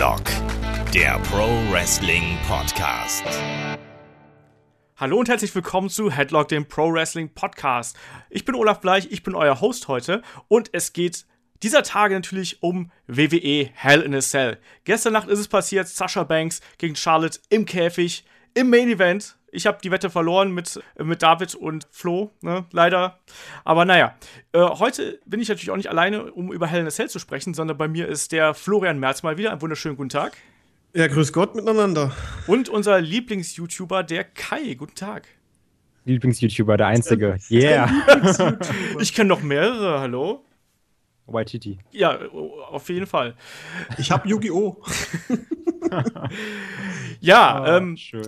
Headlock, der Pro Wrestling Podcast. Hallo und herzlich willkommen zu Headlock, dem Pro Wrestling Podcast. Ich bin Olaf Bleich, ich bin euer Host heute und es geht dieser Tage natürlich um WWE Hell in a Cell. Gestern Nacht ist es passiert, Sasha Banks gegen Charlotte im Käfig, im Main Event. Ich habe die Wette verloren mit, mit David und Flo, ne? leider. Aber naja, äh, heute bin ich natürlich auch nicht alleine, um über Hell in a Cell zu sprechen, sondern bei mir ist der Florian Merz mal wieder. Einen wunderschönen guten Tag. Ja, grüß Gott miteinander. Und unser Lieblings-YouTuber, der Kai. Guten Tag. Lieblings-YouTuber, der einzige. Yeah. ich kenne noch mehrere, hallo? Waititi. Ja, auf jeden Fall. Ich habe Yu-Gi-Oh! ja, oh, ähm, schön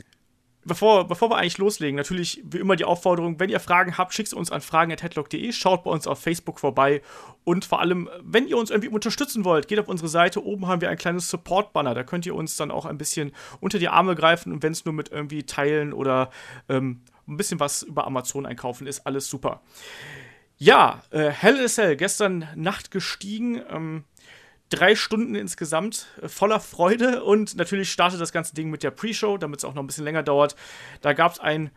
bevor, bevor wir eigentlich loslegen, natürlich wie immer die Aufforderung, wenn ihr Fragen habt, schickt uns an fragen.headlock.de, schaut bei uns auf Facebook vorbei. Und vor allem, wenn ihr uns irgendwie unterstützen wollt, geht auf unsere Seite, oben haben wir ein kleines Support-Banner, da könnt ihr uns dann auch ein bisschen unter die Arme greifen. Und wenn es nur mit irgendwie Teilen oder ähm, ein bisschen was über Amazon einkaufen ist, alles super. Ja, äh, Hell is Hell, gestern Nacht gestiegen, ähm, drei Stunden insgesamt äh, voller Freude und natürlich startet das ganze Ding mit der Pre-Show, damit es auch noch ein bisschen länger dauert. Da gab es ein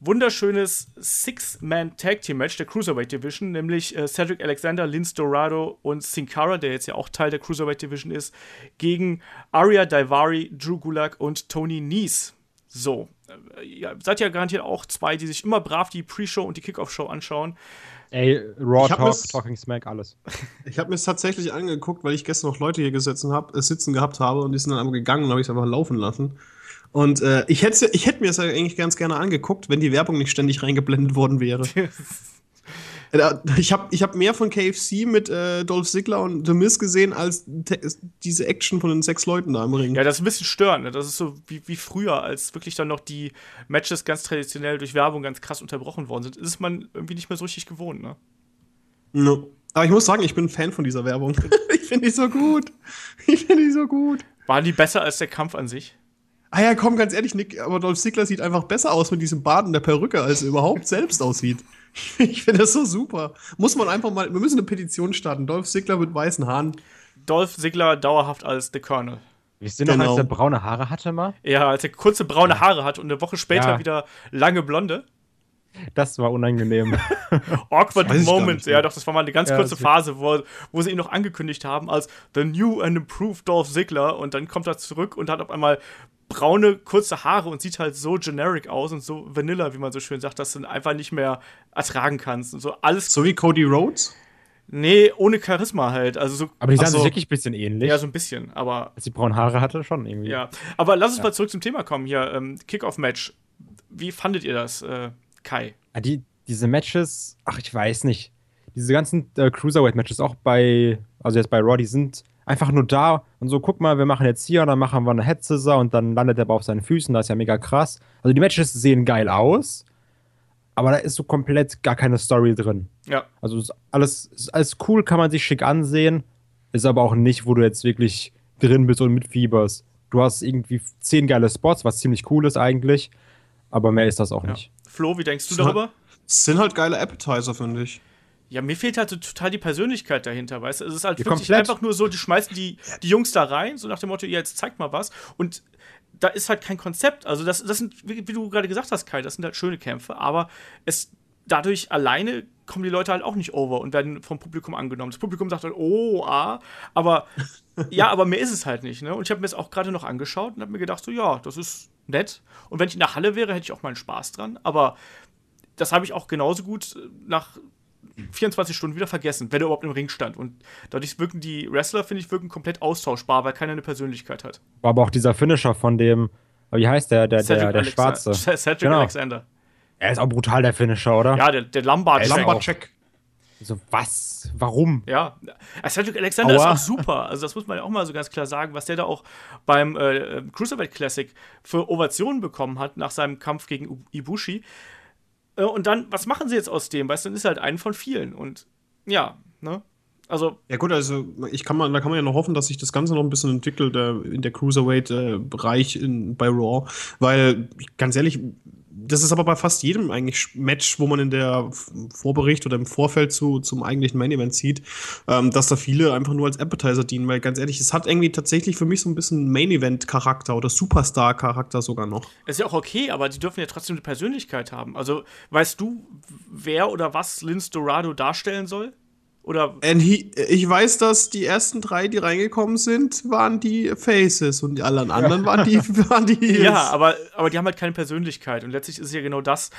wunderschönes Six-Man-Tag-Team-Match der Cruiserweight Division, nämlich äh, Cedric Alexander, Lince Dorado und Sin Cara, der jetzt ja auch Teil der Cruiserweight Division ist, gegen Arya Daivari, Drew Gulak und Tony Nies. So, äh, ihr seid ja garantiert auch zwei, die sich immer brav die Pre-Show und die Kickoff-Show anschauen. Ey, Raw Talk, Talking Smack, alles. Ich habe mir es tatsächlich angeguckt, weil ich gestern noch Leute hier gesessen hab, äh, sitzen gehabt habe und die sind dann einmal gegangen und habe ich es einfach laufen lassen. Und äh, ich hätte ich hätt mir das ja eigentlich ganz gerne angeguckt, wenn die Werbung nicht ständig reingeblendet worden wäre. Äh, ich habe ich hab mehr von KFC mit äh, Dolph Ziggler und The Miz gesehen, als diese Action von den sechs Leuten da im Ring. Ja, das ist ein bisschen störend. Ne? Das ist so wie, wie früher, als wirklich dann noch die Matches ganz traditionell durch Werbung ganz krass unterbrochen worden sind. Ist man irgendwie nicht mehr so richtig gewohnt, ne? No. Aber ich muss sagen, ich bin ein Fan von dieser Werbung. ich finde die so gut. Ich finde die so gut. Waren die besser als der Kampf an sich? Ah ja, komm, ganz ehrlich, Nick, aber Dolph Ziggler sieht einfach besser aus mit diesem Baden der Perücke, als er überhaupt selbst aussieht. Ich finde das so super. Muss man einfach mal, wir müssen eine Petition starten. Dolph Ziggler mit weißen Haaren. Dolph Ziggler dauerhaft als The Colonel. Ihr noch, genau. als er braune Haare hatte mal? Ja, als er kurze braune Haare hat und eine Woche später ja. wieder lange blonde. Das war unangenehm. Awkward Moment. Ja, doch, das war mal eine ganz ja, kurze Phase, wo, wo sie ihn noch angekündigt haben als The New and Improved Dolph Ziggler und dann kommt er zurück und hat auf einmal braune, kurze Haare und sieht halt so generic aus und so vanilla, wie man so schön sagt, dass du einfach nicht mehr ertragen kannst und so alles. So wie Cody Rhodes? Nee, ohne Charisma halt. Also so, aber die sahen so, sich wirklich ein bisschen ähnlich. Ja, so ein bisschen, aber. Als die braunen Haare hatte, schon irgendwie. Ja. Aber lass uns ja. mal zurück zum Thema kommen hier. Ähm, Kickoff-Match. Wie fandet ihr das, äh, Kai? Ja, die, diese Matches, ach, ich weiß nicht. Diese ganzen äh, Cruiserweight-Matches, auch bei, also jetzt bei die sind einfach nur da und so, guck mal, wir machen jetzt hier und dann machen wir eine Head Scissor und dann landet er aber auf seinen Füßen, das ist ja mega krass. Also die Matches sehen geil aus, aber da ist so komplett gar keine Story drin. Ja. Also ist alles, ist alles cool, kann man sich schick ansehen, ist aber auch nicht, wo du jetzt wirklich drin bist und mitfieberst. Du hast irgendwie zehn geile Spots, was ziemlich cool ist eigentlich, aber mehr ist das auch ja. nicht. Flo, wie denkst du darüber? Es sind halt geile Appetizer, finde ich. Ja, mir fehlt halt so total die Persönlichkeit dahinter, weißt du? Es ist halt ja, wirklich komplett. einfach nur so, die schmeißen die, die Jungs da rein, so nach dem Motto, ja, jetzt zeigt mal was. Und da ist halt kein Konzept. Also, das, das sind, wie, wie du gerade gesagt hast, Kai, das sind halt schöne Kämpfe, aber es dadurch alleine kommen die Leute halt auch nicht over und werden vom Publikum angenommen. Das Publikum sagt halt, oh, ah, aber ja, aber mehr ist es halt nicht, ne? Und ich habe mir das auch gerade noch angeschaut und habe mir gedacht, so, ja, das ist nett. Und wenn ich in der Halle wäre, hätte ich auch meinen Spaß dran, aber das habe ich auch genauso gut nach 24 Stunden wieder vergessen, wenn er überhaupt im Ring stand. Und dadurch wirken die Wrestler, finde ich, wirken komplett austauschbar, weil keiner eine Persönlichkeit hat. War aber auch dieser Finisher von dem, wie heißt der, der, der, der Schwarze? Cedric genau. Alexander. Er ist auch brutal, der Finisher, oder? Ja, der, der Lombard-Check. Lombard so, was? Warum? Ja, Cedric Alexander Aua. ist auch super. Also, das muss man ja auch mal so ganz klar sagen, was der da auch beim äh, Cruiserweight Classic für Ovationen bekommen hat nach seinem Kampf gegen Ibushi. Äh, und dann, was machen sie jetzt aus dem? Weißt du, dann ist halt einen von vielen. Und ja, ne? Also. Ja, gut, also ich kann man, da kann man ja noch hoffen, dass sich das Ganze noch ein bisschen entwickelt äh, in der Cruiserweight-Bereich äh, bei Raw. Weil, ganz ehrlich, das ist aber bei fast jedem eigentlich Match, wo man in der Vorbericht oder im Vorfeld zu, zum eigentlichen Main Event sieht, ähm, dass da viele einfach nur als Appetizer dienen, weil ganz ehrlich, es hat irgendwie tatsächlich für mich so ein bisschen Main Event Charakter oder Superstar Charakter sogar noch. Ist ja auch okay, aber die dürfen ja trotzdem eine Persönlichkeit haben. Also, weißt du, wer oder was Lince Dorado darstellen soll? Oder He, ich weiß, dass die ersten drei, die reingekommen sind, waren die Faces und die anderen anderen waren die, waren die Heels. Ja, aber, aber die haben halt keine Persönlichkeit. Und letztlich ist es ja genau das,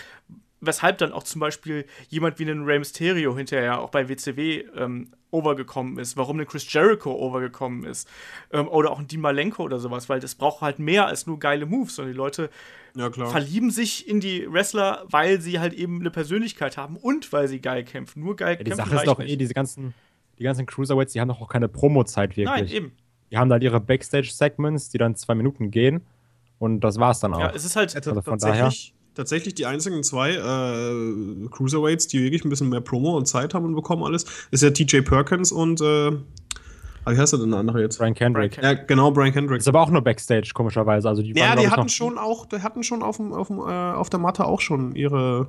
weshalb dann auch zum Beispiel jemand wie ein Rey Mysterio hinterher auch bei WCW ähm, overgekommen ist, warum ein Chris Jericho overgekommen ist ähm, oder auch ein Dean Malenko oder sowas, weil das braucht halt mehr als nur geile Moves, sondern die Leute ja, verlieben sich in die Wrestler, weil sie halt eben eine Persönlichkeit haben und weil sie geil kämpfen. Nur geil Ja, die kämpfen Sache ist doch nicht. eh, diese ganzen, die ganzen Cruiserweights, die haben doch auch keine Promo-Zeit wirklich. Nein, eben. Die haben halt ihre Backstage-Segments, die dann zwei Minuten gehen. Und das war's dann auch. Ja, es ist halt, Also Also von tatsächlich, tatsächlich die einzigen zwei äh, Cruiserweights, die wirklich ein bisschen mehr Promo und Zeit haben und bekommen alles, ist ja TJ Perkins und äh, ah, wie heißt der denn der andere jetzt? Brian Kendrick. Ja, genau, Brian Kendrick. Ist aber auch nur Backstage, komischerweise. Also die Ja, waren, die hatten noch, schon auch, die hatten schon auf, dem, auf, dem, äh, auf der Matte auch schon ihre.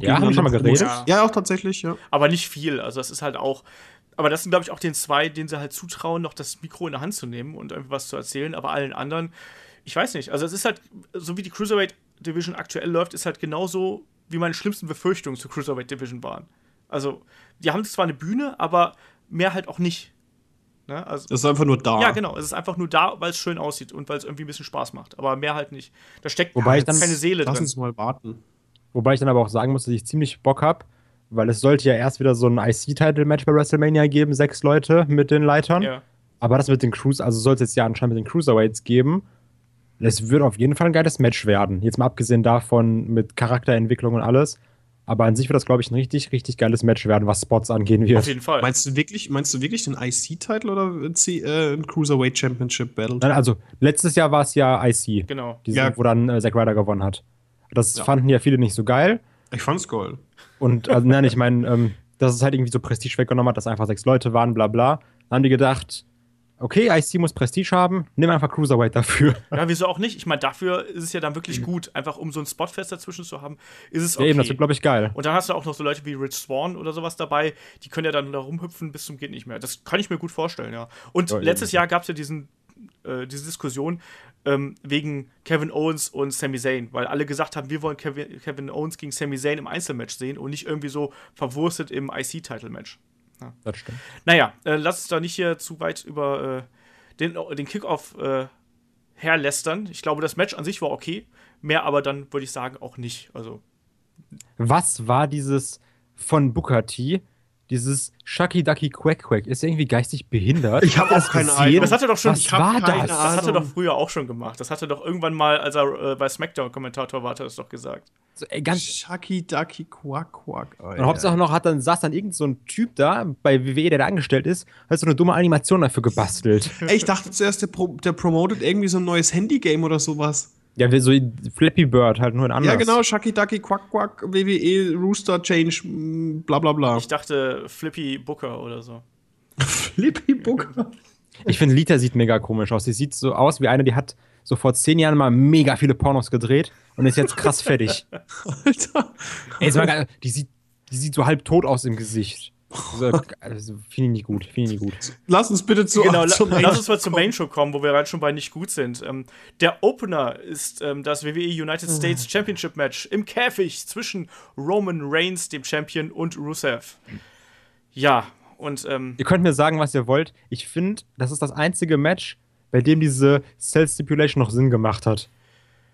Ja, haben schon mal geredet? Ja, auch tatsächlich, ja. aber nicht viel. Also das ist halt auch. Aber das sind, glaube ich, auch den zwei, denen sie halt zutrauen, noch das Mikro in der Hand zu nehmen und irgendwie was zu erzählen. Aber allen anderen, ich weiß nicht. Also es ist halt, so wie die Cruiserweight Division aktuell läuft, ist halt genauso, wie meine schlimmsten Befürchtungen zur Cruiserweight Division waren. Also, die haben zwar eine Bühne, aber mehr halt auch nicht. Ne? Also, Das ist einfach nur da. ja, genau. Es ist einfach nur da, weil es schön aussieht und weil es irgendwie ein bisschen Spaß macht. Aber mehr halt nicht. Da steckt Wobei ich keine Seele Lass drin. uns mal warten. Wobei ich dann aber auch sagen muss, dass ich ziemlich Bock habe, weil es sollte ja erst wieder so ein IC-Title-Match bei WrestleMania geben, sechs Leute mit den Leitern. Ja. Aber das mit den Cruise, also soll es jetzt ja anscheinend mit den Cruiserweights geben. Es wird auf jeden Fall ein geiles Match werden. Jetzt mal abgesehen davon mit Charakterentwicklung und alles. Aber an sich wird das, glaube ich, ein richtig, richtig geiles Match werden, was Spots angehen Auf wird. jeden Fall. Meinst du wirklich, meinst du wirklich den IC-Title oder ein C- äh, ein Cruiserweight Championship Battle? Nein, also, letztes Jahr war es ja IC, genau. diese, Ja. wo dann äh, Zack Ryder gewonnen hat. Das Ja. fanden ja viele nicht so geil. Ich fand's geil. Und also, nein, ich meine, ähm, dass es halt irgendwie so Prestige weggenommen hat, dass einfach sechs Leute waren, bla bla. Dann haben die gedacht, okay, IC muss Prestige haben, nimm einfach Cruiserweight dafür. Ja, wieso auch nicht? Ich meine, dafür ist es ja dann wirklich gut, einfach um so ein Spotfest dazwischen zu haben, ist es Ja, okay. eben, das wird, glaube ich, geil. und dann hast du auch noch so Leute wie Rich Swan oder sowas dabei, die können ja dann da rumhüpfen bis zum geht nicht mehr. Das kann ich mir gut vorstellen, ja. Und Ja, letztes Jahr gab es ja diesen, äh, diese Diskussion ähm, wegen Kevin Owens und Sami Zayn, weil alle gesagt haben, wir wollen Kevin, Kevin Owens gegen Sami Zayn im Einzelmatch sehen und nicht irgendwie so verwurstet im IC-Title-Match. Das stimmt. Naja, äh, lass uns da nicht hier zu weit über äh, den, den Kickoff äh, herlästern. Ich glaube, das Match an sich war okay. Mehr aber dann würde ich sagen auch nicht. Also, Was war dieses von Booker T? Dieses Shucky Ducky Quack Quack? Ist er irgendwie geistig behindert? Ich hab Habt ihr das auch keine gesehen? Ahnung. das hat er doch schon. Was ich war keine- das? Das hat er doch früher auch schon gemacht. Das hat er doch irgendwann mal, als er äh, bei SmackDown Kommentator war, hat er das doch gesagt. So, ey, ganz, Shucky Ducky Quack Quack. Oh, und Hauptsache noch hat dann saß dann irgend so ein Typ da bei WWE, der da angestellt ist, hat so eine dumme Animation dafür gebastelt. Ey, ich dachte zuerst, der, Pro der promotet irgendwie so ein neues Handygame oder sowas. Ja, so Flappy Bird halt nur in anders. Ja, genau, Shucky Ducky Quack Quack, WWE, Rooster Change, bla bla bla. Ich dachte Flippy Booker oder so. Flippy Booker. Ich finde, Lita sieht mega komisch aus. Sie sieht so aus wie eine, die hat so vor zehn Jahren mal mega viele Pornos gedreht und ist jetzt krass fettig. Alter. Ey, jetzt mal, die, sieht, die sieht so halb tot aus im Gesicht. Also, also, finde ich nicht gut. Finde ich nicht gut. Lass uns bitte zu genau, la zum lass uns mal zum Main Show kommen, wo wir gerade schon bei nicht gut sind. Ähm, der Opener ist ähm, das WWE United States Championship Match im Käfig zwischen Roman Reigns, dem Champion, und Rusev. Ja, und ähm, Ihr könnt mir sagen, was ihr wollt. Ich finde, das ist das einzige Match, bei dem diese Cell Stipulation noch Sinn gemacht hat.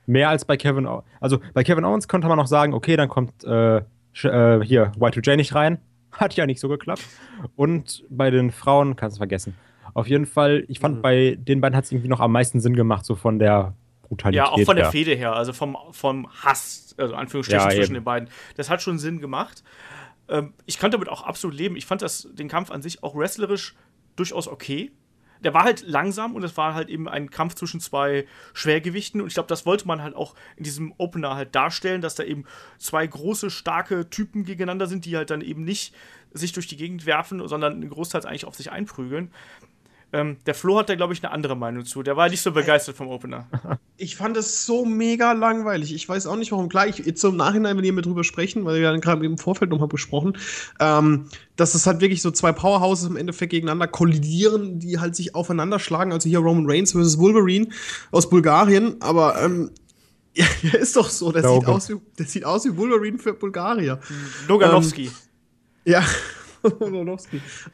Mehr als bei Kevin Owens. Also bei Kevin Owens konnte man noch sagen, okay, dann kommt äh, äh, hier Y2J nicht rein. Hat ja nicht so geklappt. Und bei den Frauen kannst du vergessen. Auf jeden Fall, ich fand, bei den beiden hat es irgendwie noch am meisten Sinn gemacht, so von der Brutalität. ja, auch von der her. Fehde her, also vom, vom Hass, also Anführungsstrichen Ja, zwischen eben. den beiden. Das hat schon Sinn gemacht. Ähm, ich kann damit auch absolut leben. Ich fand das, den Kampf an sich auch wrestlerisch durchaus okay. Der war halt langsam und es war halt eben ein Kampf zwischen zwei Schwergewichten und ich glaube, das wollte man halt auch in diesem Opener halt darstellen, dass da eben zwei große, starke Typen gegeneinander sind, die halt dann eben nicht sich durch die Gegend werfen, sondern einen Großteil eigentlich auf sich einprügeln. Ähm, der Flo hat da, glaube ich, eine andere Meinung zu. Der war nicht so begeistert vom Opener. Ich fand es so mega langweilig. Ich weiß auch nicht, warum. Klar, ich, jetzt im Nachhinein, wenn ihr mit drüber sprechen, weil wir ja gerade im Vorfeld nochmal besprochen, ähm, dass es halt wirklich so zwei Powerhouses im Endeffekt gegeneinander kollidieren, die halt sich aufeinander schlagen. Also hier Roman Reigns versus Wolverine aus Bulgarien. Aber ähm, ja, ist doch so. Der sieht, aus wie, der sieht aus wie Wolverine für Bulgarier. Loganowski. Ja.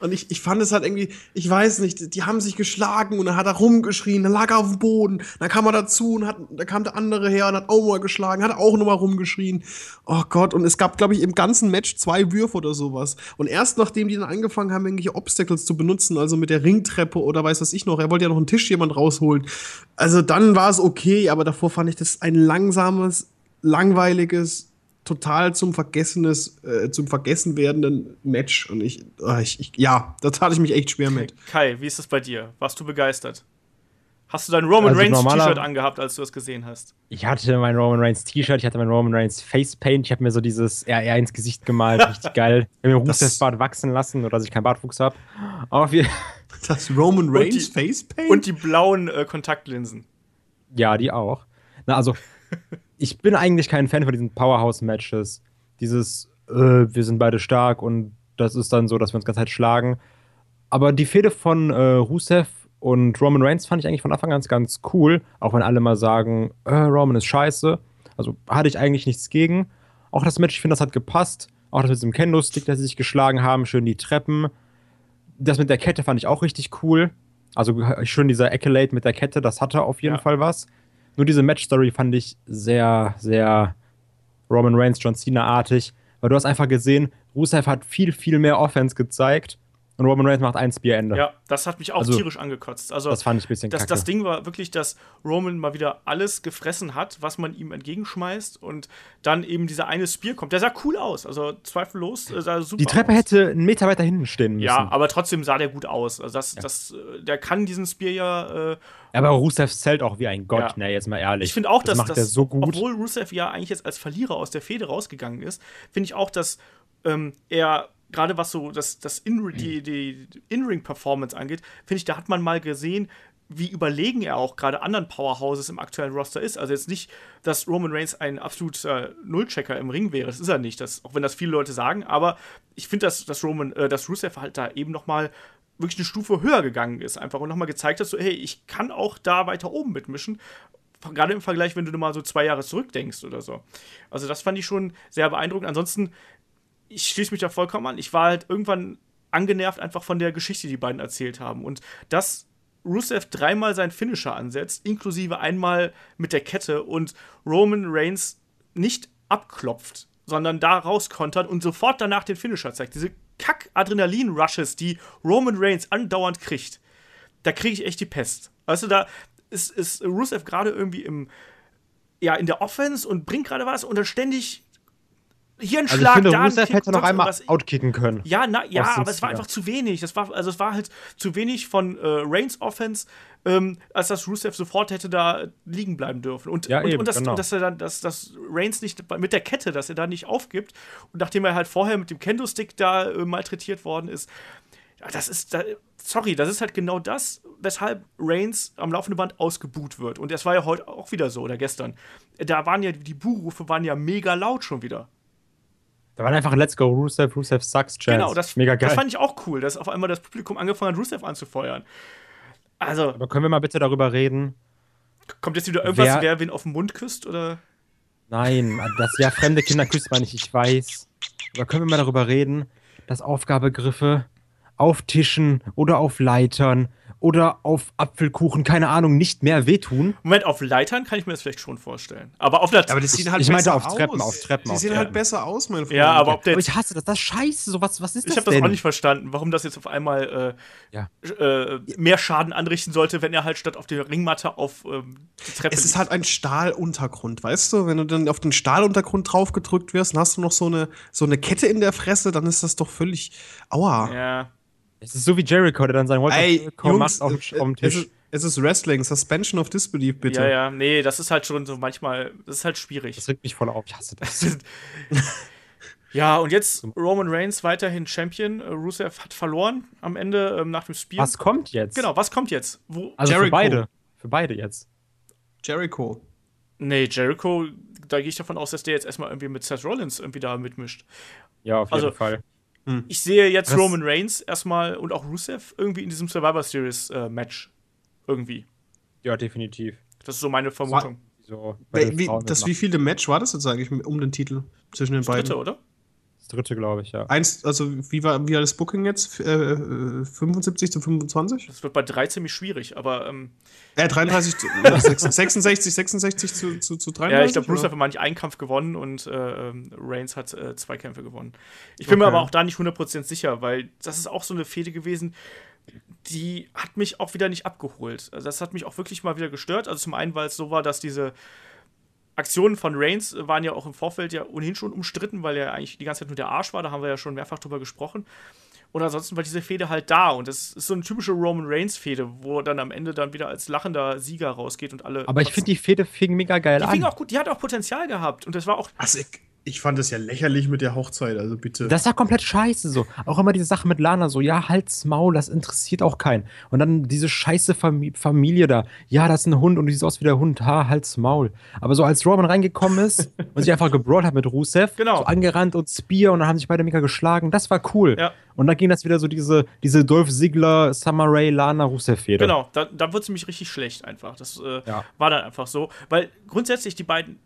Und ich, ich fand es halt irgendwie, ich weiß nicht, die haben sich geschlagen und dann hat er rumgeschrien, dann lag er auf dem Boden, dann kam er dazu und hat, da kam der andere her und hat auch mal geschlagen, hat auch nochmal rumgeschrien. Oh Gott, und es gab, glaube ich, im ganzen Match zwei Würfe oder sowas. Und erst nachdem die dann angefangen haben, irgendwelche Obstacles zu benutzen, also mit der Ringtreppe oder weiß was ich noch, er wollte ja noch einen Tisch jemand rausholen. Also dann war es okay, aber davor fand ich das ein langsames, langweiliges, total zum vergessenes, äh, zum vergessen werdenden Match. Und ich, oh, ich, ich, ja, da tat ich mich echt schwer mit. Kai, wie ist das bei dir? Warst du begeistert? Hast du dein Roman also Reigns T-Shirt angehabt, als du das gesehen hast? Ich hatte mein Roman Reigns T-Shirt, ich hatte mein Roman Reigns Facepaint, ich habe mir so dieses RR ins Gesicht gemalt, richtig geil. Ich habe mir das Bart wachsen lassen oder dass ich keinen Bartwuchs habe. Das Roman Reigns Facepaint? Und die blauen äh, Kontaktlinsen. Ja, die auch. Na, also ich bin eigentlich kein Fan von diesen Powerhouse-Matches. Dieses, äh, wir sind beide stark und das ist dann so, dass wir uns ganz halt schlagen. Aber die Fehde von äh, Rusev und Roman Reigns fand ich eigentlich von Anfang an ganz cool, auch wenn alle mal sagen, äh, Roman ist scheiße. Also hatte ich eigentlich nichts gegen. Auch das Match, ich finde, das hat gepasst. Auch das mit dem Kendo-Stick, dass sie sich geschlagen haben, schön die Treppen. Das mit der Kette fand ich auch richtig cool. Also schön dieser Accolade mit der Kette, das hatte auf jeden ja. Fall was. Nur diese Match-Story fand ich sehr, sehr Roman Reigns, John Cena-artig, weil du hast einfach gesehen, Rusev hat viel, viel mehr Offense gezeigt und Roman Reigns macht ein Spear-Ende. Ja, das hat mich auch also, tierisch angekotzt. Also, das fand ich ein bisschen das, das Ding war wirklich, dass Roman mal wieder alles gefressen hat, was man ihm entgegenschmeißt und dann eben dieser eine Spear kommt. Der sah cool aus, also zweifellos äh, sah super Die Treppe aus. hätte einen Meter weiter hinten stehen müssen. Ja, aber trotzdem sah der gut aus. Also das, ja. das, äh, der kann diesen Spear ja. Äh, aber Rusev zählt auch wie ein Gott, ja. ne, jetzt mal ehrlich. Ich finde auch, das dass, macht dass, so gut. obwohl Rusev ja eigentlich jetzt als Verlierer aus der Fehde rausgegangen ist, finde ich auch, dass ähm, er gerade was so das, das In die, die In-Ring-Performance angeht, finde ich, da hat man mal gesehen, wie überlegen er auch gerade anderen Powerhouses im aktuellen Roster ist. Also jetzt nicht, dass Roman Reigns ein absoluter Nullchecker im Ring wäre. Das ist er nicht, das, auch wenn das viele Leute sagen. Aber ich finde, dass, dass Roman, äh, dass Rusev halt da eben noch mal wirklich eine Stufe höher gegangen ist einfach und noch mal gezeigt hat, so hey, ich kann auch da weiter oben mitmischen. Gerade im Vergleich, wenn du mal so zwei Jahre zurückdenkst oder so. Also das fand ich schon sehr beeindruckend. Ansonsten ich schließe mich da vollkommen an. Ich war halt irgendwann angenervt einfach von der Geschichte, die beiden erzählt haben. Und dass Rusev dreimal seinen Finisher ansetzt, inklusive einmal mit der Kette und Roman Reigns nicht abklopft, sondern da rauskontert und sofort danach den Finisher zeigt. Diese Kack-Adrenalin-Rushes, die Roman Reigns andauernd kriegt, da kriege ich echt die Pest. Weißt du, da ist, ist Rusev gerade irgendwie im, ja, in der Offense und bringt gerade was und dann ständig Hirnschlag also ich finde, da. Rusev hätte noch einmal outkicken können. Ja, na, ja, aber es war einfach zu wenig. Das war, also es war halt zu wenig von äh, Reigns Offense, ähm, als dass Rusev sofort hätte da liegen bleiben dürfen. Und, ja, und, eben, und, das, genau. und dass er dann, dass, dass Reigns nicht mit der Kette, dass er da nicht aufgibt. Und nachdem er halt vorher mit dem Kendo-Stick da äh, malträtiert worden ist, das ist, da, sorry, das ist halt genau das, weshalb Reigns am laufenden Band ausgebuht wird. Und das war ja heute auch wieder so, oder gestern. Da waren ja, die Buhrufe waren ja mega laut schon wieder. Da war einfach Let's Go Rusev, Rusev sucks Chance. Genau, das, Mega geil. das fand ich auch cool, dass auf einmal das Publikum angefangen hat, Rusev anzufeuern. Also. Aber können wir mal bitte darüber reden? Kommt jetzt wieder irgendwas, wer, wer wen auf den Mund küsst, oder? Nein, das ja fremde Kinder küsst man nicht, ich weiß. Aber können wir mal darüber reden, dass Aufgabegriffe auf Tischen oder auf Leitern oder auf Apfelkuchen, keine Ahnung, nicht mehr wehtun. Moment, auf Leitern kann ich mir das vielleicht schon vorstellen. Aber auf der Aber das sieht halt ich meinte auf Treppen, auf Treppen. Die auf sehen Treppen. halt besser aus, mein Freund. Ja, aber ob der aber ich hasse das, das ist scheiße, so was, was ist ich das habe das auch nicht verstanden, warum das jetzt auf einmal äh, Ja. äh, mehr Schaden anrichten sollte, wenn er halt statt auf der Ringmatte auf ähm, die Treppe Es ist halt ein Stahluntergrund, weißt du? Wenn du dann auf den Stahluntergrund drauf gedrückt wirst, dann hast du noch so eine, so eine Kette in der Fresse, dann ist das doch völlig. Aua. Ja. Es ist so wie Jericho, der dann sein Walk Ey, of Jericho Jungs, macht auf, auf dem es Tisch. ist, es ist Wrestling, Suspension of Disbelief, bitte. Ja, ja, nee, das ist halt schon so manchmal, das ist halt schwierig. Das regt mich voll auf, ich hasse das. Ja, und jetzt Roman Reigns weiterhin Champion. Äh, Rusev hat verloren am Ende ähm, nach dem Spear. Was kommt jetzt? Genau, was kommt jetzt? Wo? Also für Jericho. beide. Für beide jetzt. Jericho. Nee, Jericho, da gehe ich davon aus, dass der jetzt erstmal irgendwie mit Seth Rollins irgendwie da mitmischt. Ja, auf jeden Also- Fall. Ich sehe jetzt Was- Roman Reigns erstmal und auch Rusev irgendwie in diesem Survivor Series äh, Match. Irgendwie. Ja, definitiv. Das ist so meine Vermutung. So, Wie, das mitmachen. wievielte Match war das jetzt eigentlich um den Titel zwischen den beiden? Dritte, oder? Das dritte, glaube ich, ja. Eins, also wie war, wie war das Booking jetzt? Äh, äh, 75 zu 25? Das wird bei drei ziemlich schwierig, aber ähm, Äh, 33 zu äh, 66, 66 zu, zu, zu 33? ja, ich glaube? Rusev hat manchmal einen Kampf gewonnen und äh, ähm, Reigns hat äh, zwei Kämpfe gewonnen. Ich bin mir Okay. aber auch da nicht 100% sicher, weil das ist auch so eine Fehde gewesen, die hat mich auch wieder nicht abgeholt. Also das hat mich auch wirklich mal wieder gestört. Also zum einen, weil es so war, dass diese Aktionen von Reigns waren ja auch im Vorfeld ja ohnehin schon umstritten, weil er eigentlich die ganze Zeit nur der Arsch war. Da haben wir ja schon mehrfach drüber gesprochen. Und ansonsten war diese Fehde halt da. Und das ist so eine typische Roman Reigns-Fehde, wo er dann am Ende dann wieder als lachender Sieger rausgeht und alle. Aber ich finde, die Fehde fing mega geil die an. fing auch gut, die hat auch Potenzial gehabt. Und das war auch. Also ich, ich fand das ja lächerlich mit der Hochzeit, also bitte. Das war komplett scheiße so. Auch immer diese Sache mit Lana so, ja, halt's Maul, das interessiert auch keinen. Und dann diese scheiße Fam Familie da. Ja, das ist ein Hund und du siehst aus wie der Hund. Ha, halt's Maul. Aber so als Roman reingekommen ist und sich einfach gebrawlt hat mit Rusev, Genau. so angerannt und Spear und dann haben sich beide mega geschlagen, das war cool. Ja. Und dann ging das wieder so diese, diese Dolph Ziggler, Summer Rae, Lana, Rusev-Fehde. Genau, da, da wird es nämlich richtig schlecht einfach. Das äh, Ja. war dann einfach so. Weil grundsätzlich die beiden.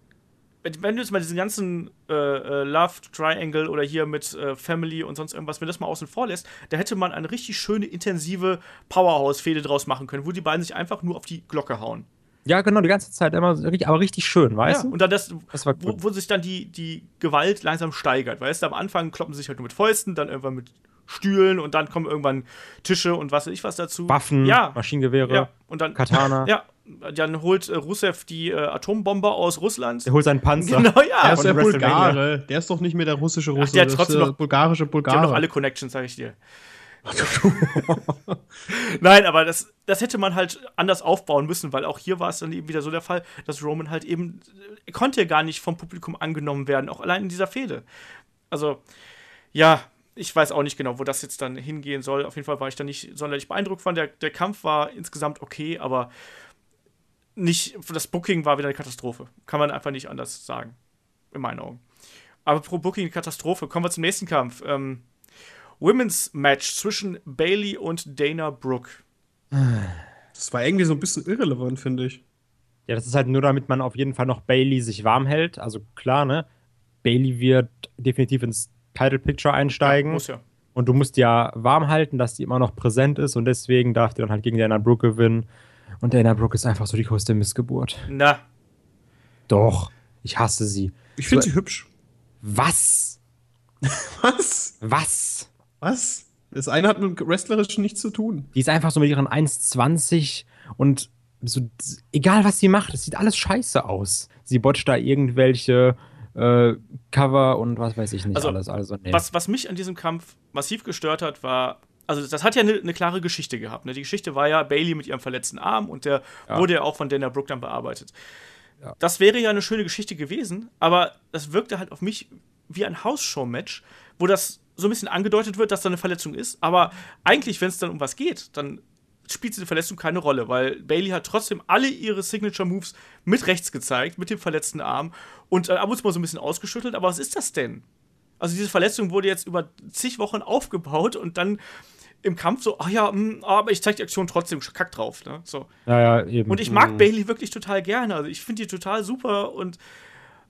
Wenn du jetzt mal diesen ganzen äh, äh, Love Triangle oder hier mit äh, Family und sonst irgendwas, wenn das mal außen vor lässt, da hätte man eine richtig schöne, intensive Powerhouse-Fehde draus machen können, wo die beiden sich einfach nur auf die Glocke hauen. Ja, genau, die ganze Zeit immer, aber richtig schön, weißt Ja, du? und dann das, Das war wo, wo sich dann die, die Gewalt langsam steigert. Weißt du, am Anfang kloppen sie sich halt nur mit Fäusten, dann irgendwann mit Stühlen und dann kommen irgendwann Tische und was weiß ich was dazu. Waffen, ja, Maschinengewehre, ja. Und dann, Katana. ja, dann holt äh, Rusev die äh, Atombombe aus Russland. Der holt seinen Panzer. Genau, der ja. ist von der. Bulgare. Der ist doch nicht mehr der russische Russe. der hat ist trotzdem der noch- bulgarische Die Bulgare. haben noch alle Connections, sag ich dir. Nein, aber das, das hätte man halt anders aufbauen müssen, weil auch hier war es dann eben wieder so der Fall, dass Roman halt eben er konnte ja gar nicht vom Publikum angenommen werden, auch allein in dieser Fehde. Also, ja, ich weiß auch nicht genau, wo das jetzt dann hingehen soll. Auf jeden Fall war ich da nicht sonderlich beeindruckt von. Der, der Kampf war insgesamt okay, aber nicht, das Booking war wieder eine Katastrophe. Kann man einfach nicht anders sagen. In meinen Augen. Aber pro Booking eine Katastrophe. Kommen wir zum nächsten Kampf. Ähm, Women's Match zwischen Bailey und Dana Brooke. Das war irgendwie so ein bisschen irrelevant, finde ich. Ja, das ist halt nur, damit man auf jeden Fall noch Bailey sich warm hält. Also klar, ne? Bailey wird definitiv ins Title Picture einsteigen. muss ja. Und du musst ja warm halten, dass die immer noch präsent ist. Und deswegen darf die dann halt gegen Dana Brooke gewinnen. Und Dana Brooke ist einfach so die größte Missgeburt. Na, Doch, ich hasse sie. Ich finde So- sie hübsch. Was? Was? Was? Was? Das eine hat mit Wrestlerisch nichts zu tun. Die ist einfach so mit ihren 1,20 und so, egal was sie macht, es sieht alles scheiße aus. Sie botcht da irgendwelche äh, Cover und was weiß ich nicht Also, alles. Also, nee. was, was mich an diesem Kampf massiv gestört hat, war. Also, das hat ja eine ne klare Geschichte gehabt. Ne? Die Geschichte war ja Bailey mit ihrem verletzten Arm und der Ja. wurde ja auch von Dana Brooke dann bearbeitet. Ja. Das wäre ja eine schöne Geschichte gewesen, aber das wirkte halt auf mich wie ein Hausshow-Match, wo das so ein bisschen angedeutet wird, dass da eine Verletzung ist. Aber eigentlich, wenn es dann um was geht, dann spielt diese Verletzung keine Rolle, weil Bailey hat trotzdem alle ihre Signature Moves mit rechts gezeigt, mit dem verletzten Arm und äh, ab und zu mal so ein bisschen ausgeschüttelt. Aber was ist das denn? Also diese Verletzung wurde jetzt über zig Wochen aufgebaut und dann im Kampf so, ach ja, mh, aber ich zeig die Aktion trotzdem, kack drauf. Ne? So. ja, ja, eben. Und ich mag Bailey wirklich total gerne. Also ich finde die total super und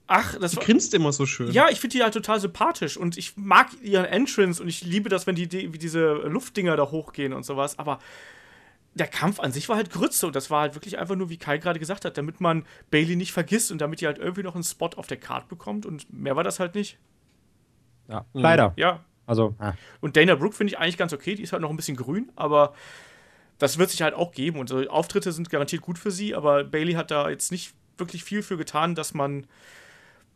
ach, das Die war. grinst immer so schön. Ja, ich finde die halt total sympathisch und ich mag ihren Entrance und ich liebe das, wenn die, die wie diese Luftdinger da hochgehen und sowas. Aber der Kampf an sich war halt Grütze und das war halt wirklich einfach nur, wie Kai gerade gesagt hat, damit man Bailey nicht vergisst und damit die halt irgendwie noch einen Spot auf der Card bekommt und mehr war das halt nicht. ja, leider. Ja. Also, ah. Und Dana Brooke finde ich eigentlich ganz okay, die ist halt noch ein bisschen grün, aber das wird sich halt auch geben und so Auftritte sind garantiert gut für sie, aber Bailey hat da jetzt nicht wirklich viel für getan, dass man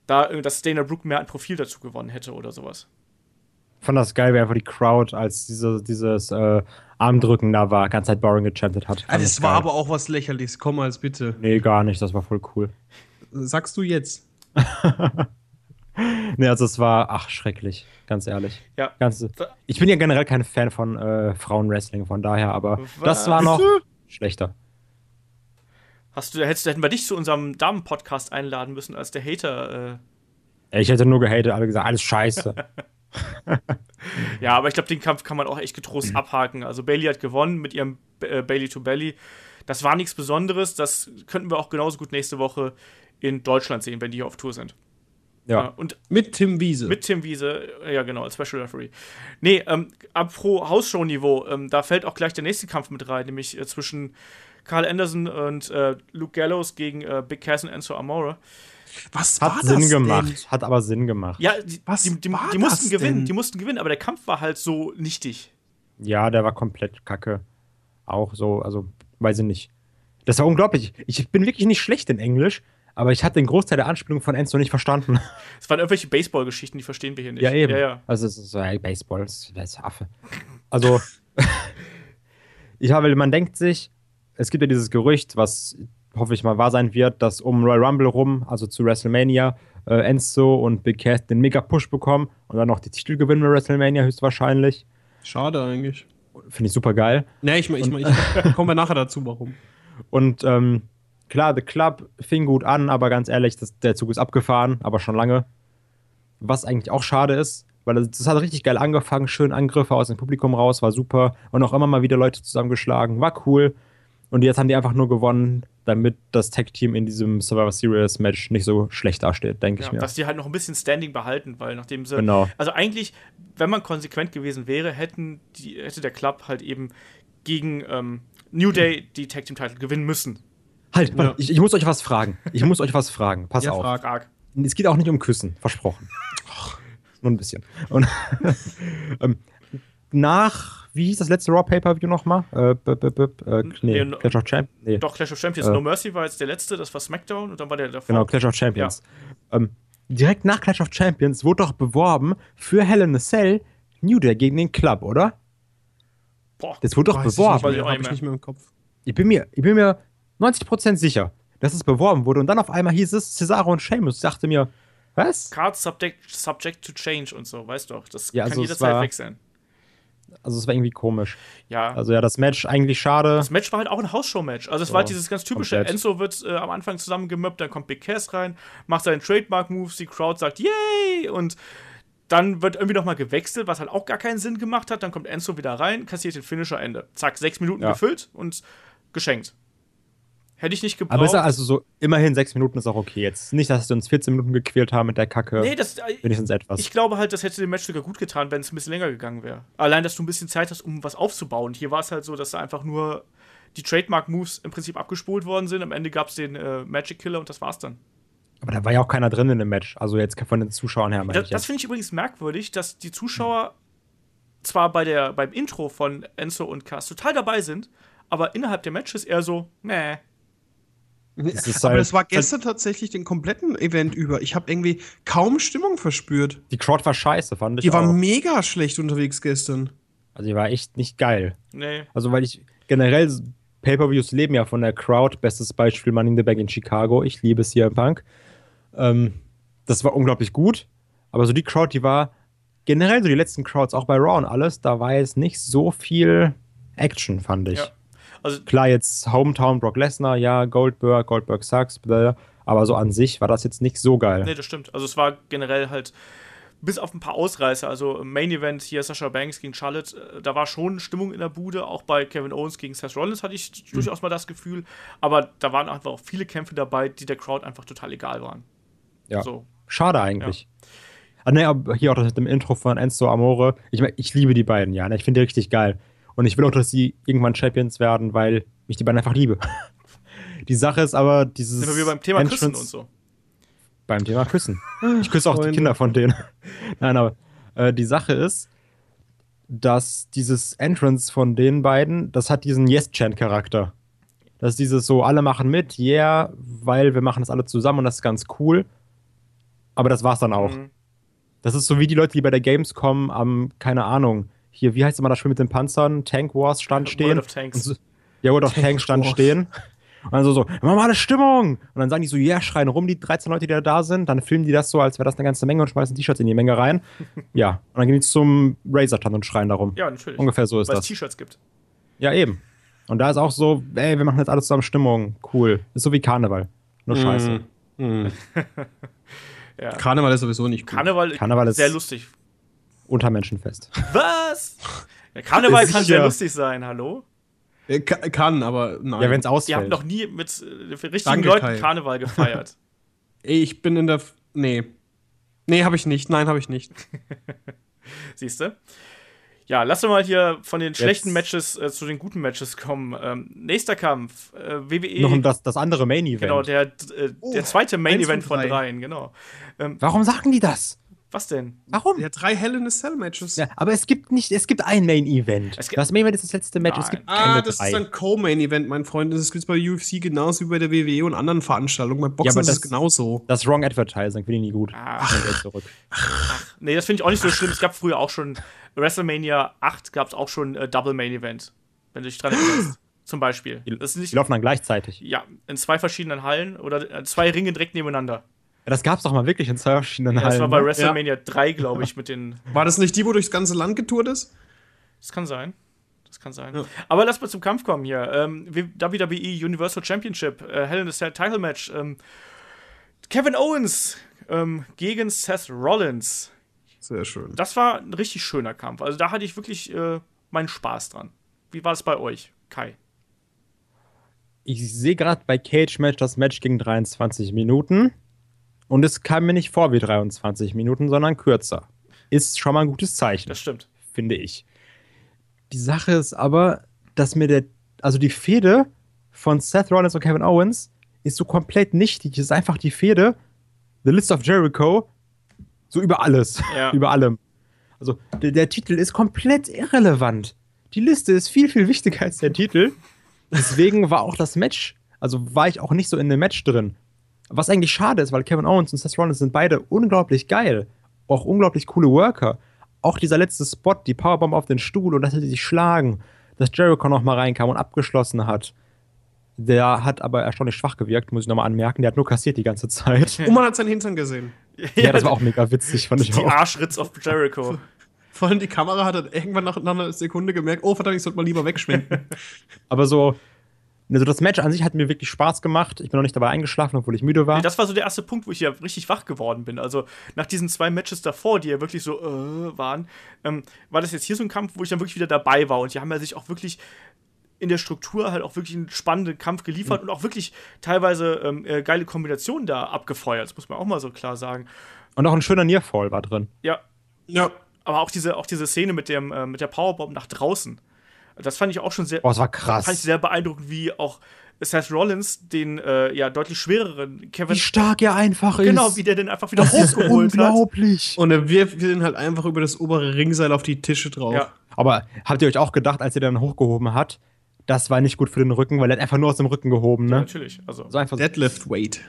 da, dass Dana Brooke mehr ein Profil dazu gewonnen hätte oder sowas. ich fand das geil, wie einfach die Crowd, als diese, dieses äh, Armdrücken da war, ganze Zeit Boring gechantet hat. Fand das war geil. aber auch was lächerliches. Komm als bitte. Nee, gar nicht, das war voll cool. Sagst du jetzt? nee, also es war, ach, schrecklich, ganz ehrlich. Ja. Ganz, ich bin ja generell kein Fan von äh, Frauenwrestling, von daher, aber das war noch schlechter. Hast du, hättest, hätten wir dich zu unserem Damen-Podcast einladen müssen als der Hater. Äh. Ich hätte nur gehatet, alle gesagt, alles scheiße. ja, aber ich glaube, den Kampf kann man auch echt getrost Mhm. abhaken. Also Bailey hat gewonnen mit ihrem äh, Bailey to Belly. Das war nichts Besonderes. Das könnten wir auch genauso gut nächste Woche in Deutschland sehen, wenn die hier auf Tour sind. Ja. Äh, und Mit Tim Wiese. mit Tim Wiese, äh, ja genau, als Special Referee. Nee, ähm, apro Hausshow-Niveau, ähm, da fällt auch gleich der nächste Kampf mit rein, nämlich äh, zwischen Carl Anderson und äh, Luke Gallows gegen äh, Big Cass und Enzo Amore. Was Hat war Sinn das gemacht, Denn? hat aber Sinn gemacht. Ja, die, Was die, die, war die mussten das gewinnen, denn? die mussten gewinnen, aber der Kampf war halt so nichtig. Ja, der war komplett kacke. Auch so, also, weiß ich nicht. Das war unglaublich. Ich bin wirklich nicht schlecht in Englisch, aber ich hatte den Großteil der Anspielung von Enzo nicht verstanden. Es waren irgendwelche Baseball-Geschichten, die verstehen wir hier nicht. Ja, eben. Ja, ja. Also, es ist so, hey, Baseball, das ist Affe. Also, ich habe, man denkt sich, es gibt ja dieses Gerücht, was hoffe ich mal wahr sein wird, dass um Royal Rumble rum, also zu WrestleMania, äh, Enzo und Big Cass den Mega-Push bekommen und dann noch die Titel gewinnen bei WrestleMania höchstwahrscheinlich. Schade eigentlich. Finde ich super geil. Nee, ich, ich, ich kommen wir nachher dazu, warum. Und ähm, klar, The Club fing gut an, aber ganz ehrlich, das, der Zug ist abgefahren, aber schon lange. Was eigentlich auch schade ist, weil das, das hat richtig geil angefangen, schön Angriffe aus dem Publikum raus, war super. Und auch immer mal wieder Leute zusammengeschlagen, war cool. Und jetzt haben die einfach nur gewonnen, damit das Tag-Team in diesem Survivor Series Match nicht so schlecht dasteht, denke Ja, ich mir. dass die halt noch ein bisschen Standing behalten, weil nachdem sie. Genau. Also eigentlich, wenn man konsequent gewesen wäre, hätten die, hätte der Club halt eben gegen ähm, New Day die Tag Team Title gewinnen müssen. Halt, Ja. ich, ich muss euch was fragen. Ich muss euch was fragen. Pass Ja, auf. frag. Frag. Es geht auch nicht um Küssen, versprochen. Nur ein bisschen. Und ähm, nach, wie hieß das letzte Raw Pay-Per-View nochmal? Äh, b- b- b- äh, nee, Nee, Clash of Champions. Nee, Doch, Clash of Champions, Äh. No Mercy war jetzt der letzte, das war SmackDown und dann war der davor. genau, Clash of Champions. Ähm, direkt nach Clash of Champions wurde doch beworben für Hell in a Cell New Day gegen den Club, oder? Boah. Das wurde doch Weiß ich beworben. nicht mehr, ich nicht mehr im Kopf. Ich bin mir, ich bin mir 90% sicher, dass es beworben wurde und dann auf einmal hieß es Cesaro und Sheamus. Ich dachte mir, was? Cards subject, subject to change und so, weißt doch. Das Ja, kann also jederzeit war- wechseln. Also es war irgendwie komisch. Ja. Also ja, das Match eigentlich schade. Das Match war halt auch ein Hausshow-Match. Also es war halt dieses ganz typische, komplett. Enzo wird äh, am Anfang zusammengemöppt, dann kommt Big Cass rein, macht seinen Trademark-Moves, die Crowd sagt Yay! Und dann wird irgendwie nochmal gewechselt, was halt auch gar keinen Sinn gemacht hat. Dann kommt Enzo wieder rein, kassiert den Finisher Ende. Zack, sechs Minuten Ja. gefüllt und geschenkt. Hätte ich nicht gebraucht. Aber ist ja also so, immerhin sechs Minuten ist auch okay. Jetzt nicht, dass wir uns 14 Minuten gequält haben mit der Kacke. nee, das, äh, wenigstens etwas. ich glaube halt, das hätte dem Match sogar gut getan, wenn es ein bisschen länger gegangen wäre. Allein, dass du ein bisschen Zeit hast, um was aufzubauen. Hier war es halt so, dass da einfach nur die Trademark-Moves im Prinzip abgespult worden sind. Am Ende gab es den äh, Magic Killer und das war's dann. Aber da war ja auch keiner drin in dem Match. Also jetzt von den Zuschauern her, Das, das finde ich übrigens merkwürdig, dass die Zuschauer zwar bei der, beim Intro von Enzo und Cass total dabei sind, aber innerhalb der Matches eher so, meh. Es ist Aber halt- das war gestern tatsächlich den kompletten Event über. Ich habe irgendwie kaum Stimmung verspürt. Die Crowd war scheiße, fand ich Die war auch. mega schlecht unterwegs gestern. Also die war echt nicht geil. Nee. Also weil ich generell Pay-Per-Views leben ja von der Crowd. Bestes Beispiel Money in the Bank in Chicago. Ich liebe CM Punk. Ähm, das war unglaublich gut. Aber so die Crowd, die war generell so die letzten Crowds, auch bei Raw und alles, da war jetzt nicht so viel Action, fand ich. Ja. Also, Klar, jetzt Hometown Brock Lesnar, ja, Goldberg, Goldberg sucks, bläh, aber so an sich war das jetzt nicht so geil. nee, das stimmt. Also, es war generell halt, bis auf ein paar Ausreißer, also im Main Event hier Sasha Banks gegen Charlotte, äh, da war schon Stimmung in der Bude. Auch bei Kevin Owens gegen Seth Rollins hatte ich Mhm. durchaus mal das Gefühl. Aber da waren einfach auch viele Kämpfe dabei, die der Crowd einfach total egal waren. Ja. So. Schade eigentlich. Ah, ne, aber hier auch das mit dem Intro von Enzo Amore. Ich, ich liebe die beiden, ja. Ne? Ich finde die richtig geil. Und ich will auch, dass sie irgendwann Champions werden, weil ich die beiden einfach liebe. Die Sache ist aber, dieses. Sind wir wieder beim Thema Küssen Entrance- und so. Beim Thema Küssen. Ich küsse auch die. Kinder von denen. Nein, aber äh, die Sache ist, dass dieses Entrance von den beiden, das hat diesen Yes-Chant-Charakter. Das ist dieses so, alle machen mit, yeah, weil wir machen das alle zusammen und das ist ganz cool. Aber das war's dann auch. Mhm. Das ist so wie die Leute, die bei der Gamescom am, keine Ahnung, hier, wie heißt immer das Spiel mit den Panzern? Tank Wars stand stehen. World of Tanks. So, ja, World of Tank Tanks stand Wars. stehen. Und dann so, so, normale Stimmung. Und dann sagen die so, ja, yeah, schreien rum, die 13 Leute, die da, da sind. Dann filmen die das so, als wäre das eine ganze Menge und schmeißen T-Shirts in die Menge rein. ja. Und dann gehen die zum Razorton und schreien darum. Ja, natürlich. Ungefähr so ist Weil es das. T-Shirts gibt. Ja, eben. Und da ist auch so, ey, wir machen jetzt alles zusammen Stimmung. Cool. Ist so wie Karneval. Nur scheiße. Mhm. Ja. Karneval ist sowieso nicht cool. Karneval, Karneval ist- sehr lustig. Unter Menschenfest. Was? Ja, Karneval kann sehr lustig sein, hallo? Äh, ka- Kann, aber nein. Ja, wenn es Ihr habt ausfällt. noch nie mit äh, richtigen Danke, Leuten Kai. Karneval gefeiert. Ich bin in der. F nee. Nee, habe ich nicht. Nein, habe ich nicht. Siehst du? Ja, lass uns mal hier von den schlechten Matches äh, zu den guten Matches kommen. Ähm, nächster Kampf, äh, WWE. noch das, das andere Main-Event. genau, der, äh, der zweite Main Event von von drei. dreien, genau. Ähm, Warum sagen die das? Was denn? Warum? Ja, drei Hell in a Cell Matches. Ja, aber es gibt nicht, es gibt ein Main-Event. Es gibt- Das Main-Event ist das letzte Match, es gibt keine Ah, das drei. ist ein Co-Main-Event, mein Freund. Das ist bei UFC genauso wie bei der WWE und anderen Veranstaltungen. Bei Boxen aber ist es das- genauso. das ist Wrong Advertising, finde ich nie gut. Ach. Zurück. Nee, das finde ich auch nicht so schlimm. Es gab früher auch schon WrestleMania 8 gab es auch schon äh, Double Main Event. Wenn du dich dran erinnerst. Zum Beispiel. Das ist nicht, Die laufen dann gleichzeitig. ja, in zwei verschiedenen Hallen oder äh, zwei Ringe direkt nebeneinander. Ja, das gab's doch mal wirklich in zwei verschiedenen Ja, das war bei ne? WrestleMania 3, glaube ich, mit den. War das nicht die, wo durchs ganze Land getourt ist? Das kann sein. Das kann sein. Ja. Aber lass mal zum Kampf kommen hier. Ähm, WWE Universal Championship, äh, Hell in a Cell Title Match. Ähm, Kevin Owens ähm, gegen Seth Rollins. Sehr schön. Das war ein richtig schöner Kampf. Also da hatte ich wirklich äh, meinen Spaß dran. Wie war es bei euch, Kai? Ich sehe gerade bei Cage Match das Match ging 23 Minuten. Und es kam mir nicht vor wie 23 Minuten, sondern kürzer. Ist schon mal ein gutes Zeichen. Das stimmt. finde ich. Die Sache ist aber, dass mir der, also die Fehde von Seth Rollins und Kevin Owens ist so komplett nichtig. Es ist einfach die Fehde, The List of Jericho, so über alles, Ja. über allem. Also der, der Titel ist komplett irrelevant. Die Liste ist viel, viel wichtiger als der Titel. Deswegen war auch das Match, also war ich auch nicht so in dem Match drin. Was eigentlich schade ist, weil Kevin Owens und Seth Rollins sind beide unglaublich geil. Auch unglaublich coole Worker. Auch dieser letzte Spot, die Powerbomb auf den Stuhl und dass sie sich schlagen, dass Jericho noch mal reinkam und abgeschlossen hat. Der hat aber erstaunlich schwach gewirkt, muss ich nochmal anmerken. Der hat nur kassiert die ganze Zeit. Und man hat seinen Hintern gesehen. ja, das war auch mega witzig, fand ich Die auch. Arschritz auf Jericho. Vor allem die Kamera hat dann irgendwann nach, nach einer Sekunde gemerkt, oh verdammt, ich sollte mal lieber wegschwenken. Aber so, also das Match an sich hat mir wirklich Spaß gemacht. Ich bin noch nicht dabei eingeschlafen, obwohl ich müde war. Nee, das war so der erste Punkt, wo ich ja richtig wach geworden bin. Also nach diesen zwei Matches davor, die ja wirklich so äh, waren, ähm, war das jetzt hier so ein Kampf, wo ich dann wirklich wieder dabei war. Und die haben ja sich auch wirklich in der Struktur halt auch wirklich einen spannenden Kampf geliefert und auch wirklich teilweise ähm, äh, geile Kombinationen da abgefeuert. Das muss man auch mal so klar sagen. Und auch ein schöner Nearfall war drin. Ja, ja. aber auch diese, auch diese Szene mit, dem, äh, mit der Powerbomb nach draußen. Das fand ich auch schon sehr, Oh, das war fand ich krass. sehr beeindruckend, wie auch Seth Rollins den äh, ja deutlich schwereren Kevin Wie stark er einfach ist. Genau, wie der den einfach wieder das ist hochgeholt hat. unglaublich. Und er wirft den halt einfach über das obere Ringseil auf die Tische drauf. Ja, Aber habt ihr euch auch gedacht, als er den hochgehoben hat, das war nicht gut für den Rücken, weil er hat einfach nur aus dem Rücken gehoben, ne? natürlich. Also, So einfach so. Deadlift Weight.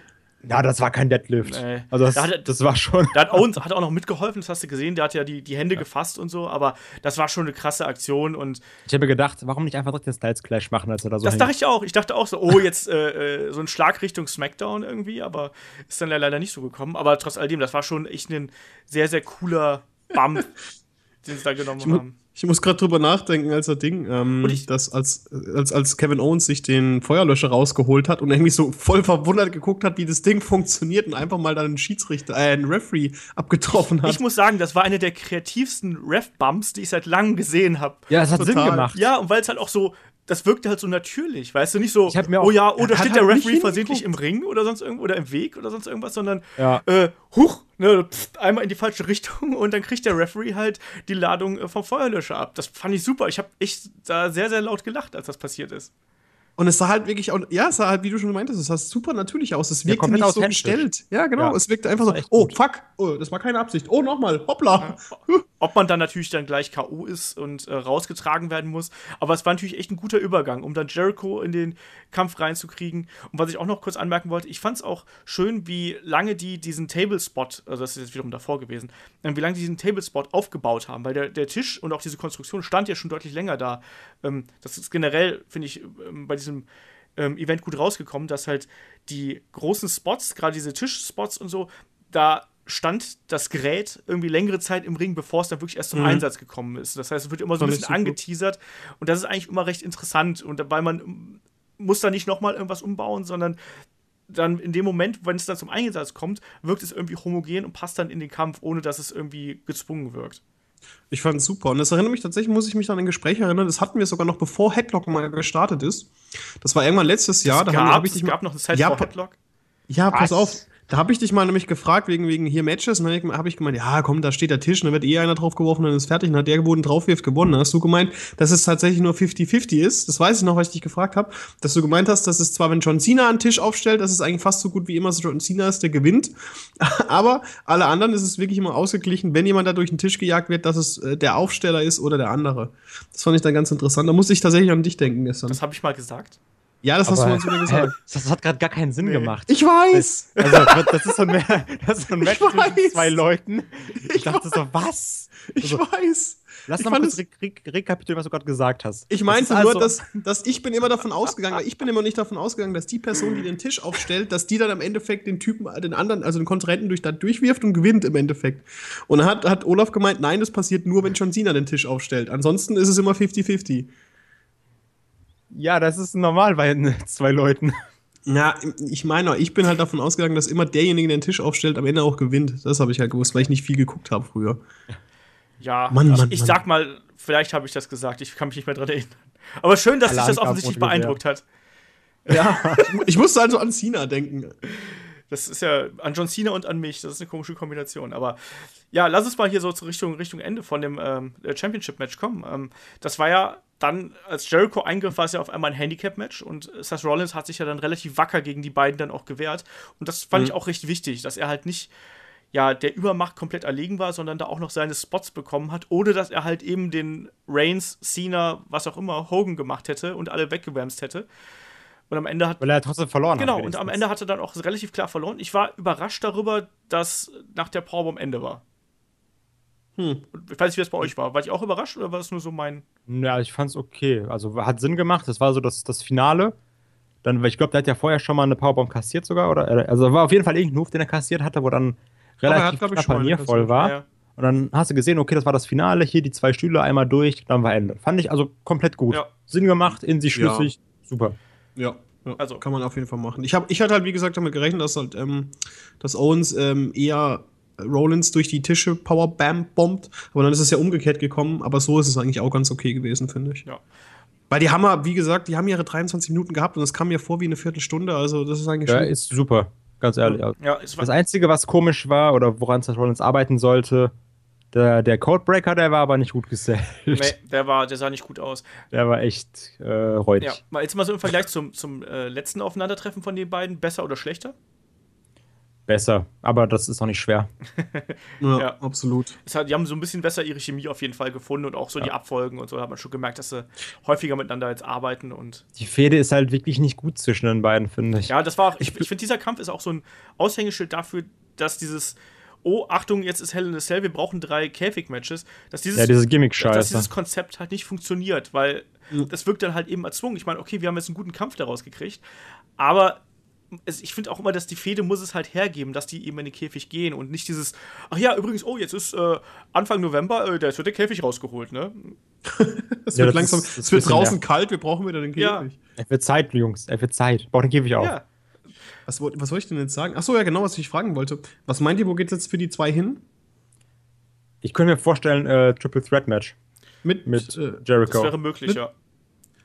Ja, das war kein Deadlift. Nee. Also das, Da hat das war schon. da hat Owens hat auch noch mitgeholfen, das hast du gesehen. Der hat ja die, die Hände gefasst und so, aber das war schon eine krasse Aktion und Ich habe mir gedacht, warum nicht einfach direkt den Styles Clash machen, als er da so das hängt? dachte ich auch. Ich dachte auch so, oh, jetzt äh, äh, so ein Schlag Richtung SmackDown irgendwie, aber ist dann leider nicht so gekommen. Aber trotz alledem, das war schon echt ein sehr, sehr cooler Bump, den sie da genommen haben. Ich muss gerade drüber nachdenken, als er Ding, ähm, Und ich- dass als, als, als Kevin Owens sich den Feuerlöscher rausgeholt hat und irgendwie so voll verwundert geguckt hat, wie das Ding funktioniert und einfach mal dann einen Schiedsrichter, äh, einen Referee abgetroffen hat. Ich muss sagen, das war eine der kreativsten Ref-Bumps, die ich seit langem gesehen habe. Ja, es hat Sinn Total. gemacht. Ja, und weil es halt auch so, das wirkte halt so natürlich, weißt du, nicht so, Ich hab mir auch- oh ja, oh, da steht der halt nicht Referee versehentlich im. Ring oder sonst irgendwo oder im Weg oder sonst irgendwas, sondern Ja. äh, huch, ne, pft, einmal in die falsche Richtung und dann kriegt der Referee halt die Ladung äh, vom Feuerlöscher ab. Das fand ich super. Ich habe echt da sehr, sehr laut gelacht, als das passiert ist. Und es sah halt wirklich, auch, ja, es sah halt, wie du schon meintest, es sah super natürlich aus. Es wirkte komplett nicht so gestellt. Ja, genau. Ja. Es wirkte einfach so, oh, gut. fuck, oh, das war keine Absicht. Oh, nochmal, hoppla. Ob man dann natürlich dann gleich K.O. ist und äh, rausgetragen werden muss. Aber es war natürlich echt ein guter Übergang, um dann Jericho in den Kampf reinzukriegen. Und was ich auch noch kurz anmerken wollte, ich fand es auch schön, wie lange die diesen Table-Spot, also das ist jetzt wiederum davor gewesen, äh, wie lange die diesen Table-Spot aufgebaut haben. Weil der, der Tisch und auch diese Konstruktion stand ja schon deutlich länger da. Ähm, das ist generell, finde ich, ähm, bei diesem ähm, Event gut rausgekommen, dass halt die großen Spots, gerade diese Tischspots und so, da stand das Gerät irgendwie längere Zeit im Ring, bevor es dann wirklich erst zum Mhm. Einsatz gekommen ist. Das heißt, es wird immer so ein bisschen angeteasert und das ist eigentlich immer recht interessant und weil man ähm, muss da nicht nochmal irgendwas umbauen, sondern dann in dem Moment, wenn es dann zum Einsatz kommt, wirkt es irgendwie homogen und passt dann in den Kampf, ohne dass es irgendwie gezwungen wirkt. Ich fand es super. Und das erinnert mich tatsächlich, muss ich mich an ein Gespräch erinnern, das hatten wir sogar noch bevor Headlock mal gestartet ist. Das war irgendwann letztes Jahr. Da es haben- gab, hab ich es gab noch eine Zeit Ja, vor Headlock. Ja, pass Was? auf. Da habe ich dich mal nämlich gefragt, wegen, wegen hier Matches. Und dann habe ich gemeint, ja, komm, da steht der Tisch, und dann wird eh einer draufgeworfen, dann ist fertig. Und hat der, wo ihn draufwirft, gewonnen. Dann hast du gemeint, dass es tatsächlich nur 50-50 ist. Das weiß ich noch, weil ich dich gefragt habe. Dass du gemeint hast, dass es zwar, wenn John Cena einen Tisch aufstellt, dass es eigentlich fast so gut wie immer so John Cena ist, der gewinnt. Aber alle anderen ist es wirklich immer ausgeglichen, wenn jemand da durch den Tisch gejagt wird, dass es äh, der Aufsteller ist oder der andere. Das fand ich dann ganz interessant. Da musste ich tatsächlich an dich denken gestern. Das habe ich mal gesagt. Ja, das hast du Aber, mal zu mir hä, gesagt. das hat gerade gar keinen Sinn Nee. gemacht. Ich weiß! Also, das ist so ein, das ist so ein Match Ich zwischen weiß. zwei Leuten. Ich, Ich dachte so, was? Ich Also, weiß! Lass Ich noch mal fand kurz re re rekapitulieren, was du gerade gesagt hast. Ich Das meinte ist nur, also- dass, dass ich bin immer davon ausgegangen, weil ich bin immer nicht davon ausgegangen, dass die Person, die den Tisch aufstellt, dass die dann im Endeffekt den Typen, den anderen, also den Kontrahenten durch durchwirft und gewinnt im Endeffekt. Und dann hat, hat Olaf gemeint, nein, das passiert nur, wenn John Cena den Tisch aufstellt. Ansonsten ist es immer 50-50. Ja, das ist normal bei zwei Leuten. Ja, ich meine, ich bin halt davon ausgegangen, dass immer derjenige, der den Tisch aufstellt, am Ende auch gewinnt. Das habe ich halt gewusst, weil ich nicht viel geguckt habe früher. Ja, Mann, ich, Mann, ich Mann. sag mal, vielleicht habe ich das gesagt, ich kann mich nicht mehr dran erinnern. Aber schön, dass dich das offensichtlich beeindruckt hat. Ja, ich musste also an Cena denken. Das ist ja an John Cena und an mich. Das ist eine komische Kombination. Aber ja, lass uns mal hier so zur Richtung, Richtung Ende von dem ähm, Championship-Match kommen. Ähm, das war ja dann, als Jericho eingriff, war es ja auf einmal ein Handicap-Match und Seth Rollins hat sich ja dann relativ wacker gegen die beiden dann auch gewehrt. Und das fand ich auch recht wichtig, dass er halt nicht ja, der Übermacht komplett erlegen war, sondern da auch noch seine Spots bekommen hat, ohne dass er halt eben den Reigns, Cena, was auch immer, Hogan gemacht hätte und alle weggewämst hätte. Und am Ende hat Weil er trotzdem verloren Genau, hat. und am. Ende hat er dann auch relativ klar verloren. Ich war überrascht darüber, dass nach der Powerbomb Ende war. Hm. Ich weiß nicht, wie das bei euch war. War ich auch überrascht oder war es nur so mein. Ja, ich fand's okay. Also hat Sinn gemacht. Das war so das, das Finale. Dann, weil ich glaube, der hat ja vorher schon mal eine Powerbomb kassiert sogar. Oder, also war auf jeden Fall irgendein Move, den er kassiert hatte, wo dann hat, relativ ich, knapp schon bei eine mir voll kassiert. war. Ja, ja. Und dann hast du gesehen, okay, das war das Finale. Hier die zwei Stühle einmal durch, dann war Ende. Fand ich also komplett gut. Ja. Sinn gemacht, in sich Ja. schlüssig. Super. Ja, ja Also- kann man auf jeden Fall machen. Ich, hab, ich hatte halt, wie gesagt, damit gerechnet, dass halt, ähm, dass Owens ähm, eher Rollins durch die Tische Powerbam bombt. Aber dann ist es ja umgekehrt gekommen. Aber so ist es eigentlich auch ganz okay gewesen, finde ich. Ja. Weil die haben ja, wie gesagt, die haben ihre 23 Minuten gehabt und es kam mir vor wie eine Viertelstunde. Also das ist eigentlich Ja, schon. ist super. Ganz ehrlich. Ja. Das Einzige, was komisch war oder woran Seth Rollins arbeiten sollte, der, der Codebreaker, der war aber nicht gut gesellt. nee, der, war, der sah nicht gut aus. Der war echt äh, räudig. Ja, mal jetzt mal so im Vergleich zum, zum äh, letzten Aufeinandertreffen von den beiden. Besser oder schlechter? Besser. Aber das ist auch nicht schwer. ja, ja. absolut. Es hat, die haben so ein bisschen besser ihre Chemie auf jeden Fall gefunden und auch so die Abfolgen und so. Da hat man schon gemerkt, dass sie häufiger miteinander jetzt arbeiten und Die Fehde ist halt wirklich nicht gut zwischen den beiden, finde ich. Ja, das war auch, ich, ich finde, dieser Kampf ist auch so ein Aushängeschild dafür, dass dieses, oh, Achtung, jetzt ist Hell in a Cell, wir brauchen drei Käfig-Matches, dass dieses, Ja, diese dass dieses Konzept halt nicht funktioniert, weil das wirkt dann halt eben erzwungen. Ich meine, okay, wir haben jetzt einen guten Kampf daraus gekriegt, aber ich finde auch immer, dass die Fehde muss es halt hergeben, dass die eben in den Käfig gehen und nicht dieses, ach ja, übrigens, oh, jetzt ist äh, Anfang November, äh, da wird der Käfig rausgeholt, ne? Es Ja, wird langsam, ist- es wird draußen nervig. kalt, wir brauchen wieder den Ja. Käfig. Er wird Zeit, Jungs. Er wird Zeit. Baut den Käfig auf. Ja. Was, was soll ich denn jetzt sagen? Ach so, ja, genau, was ich fragen wollte. Was meint ihr, wo geht's jetzt für die zwei hin? Ich könnte mir vorstellen, äh, Triple Threat Match Mit, mit äh, Das Jericho. wäre möglich, Mit- ja.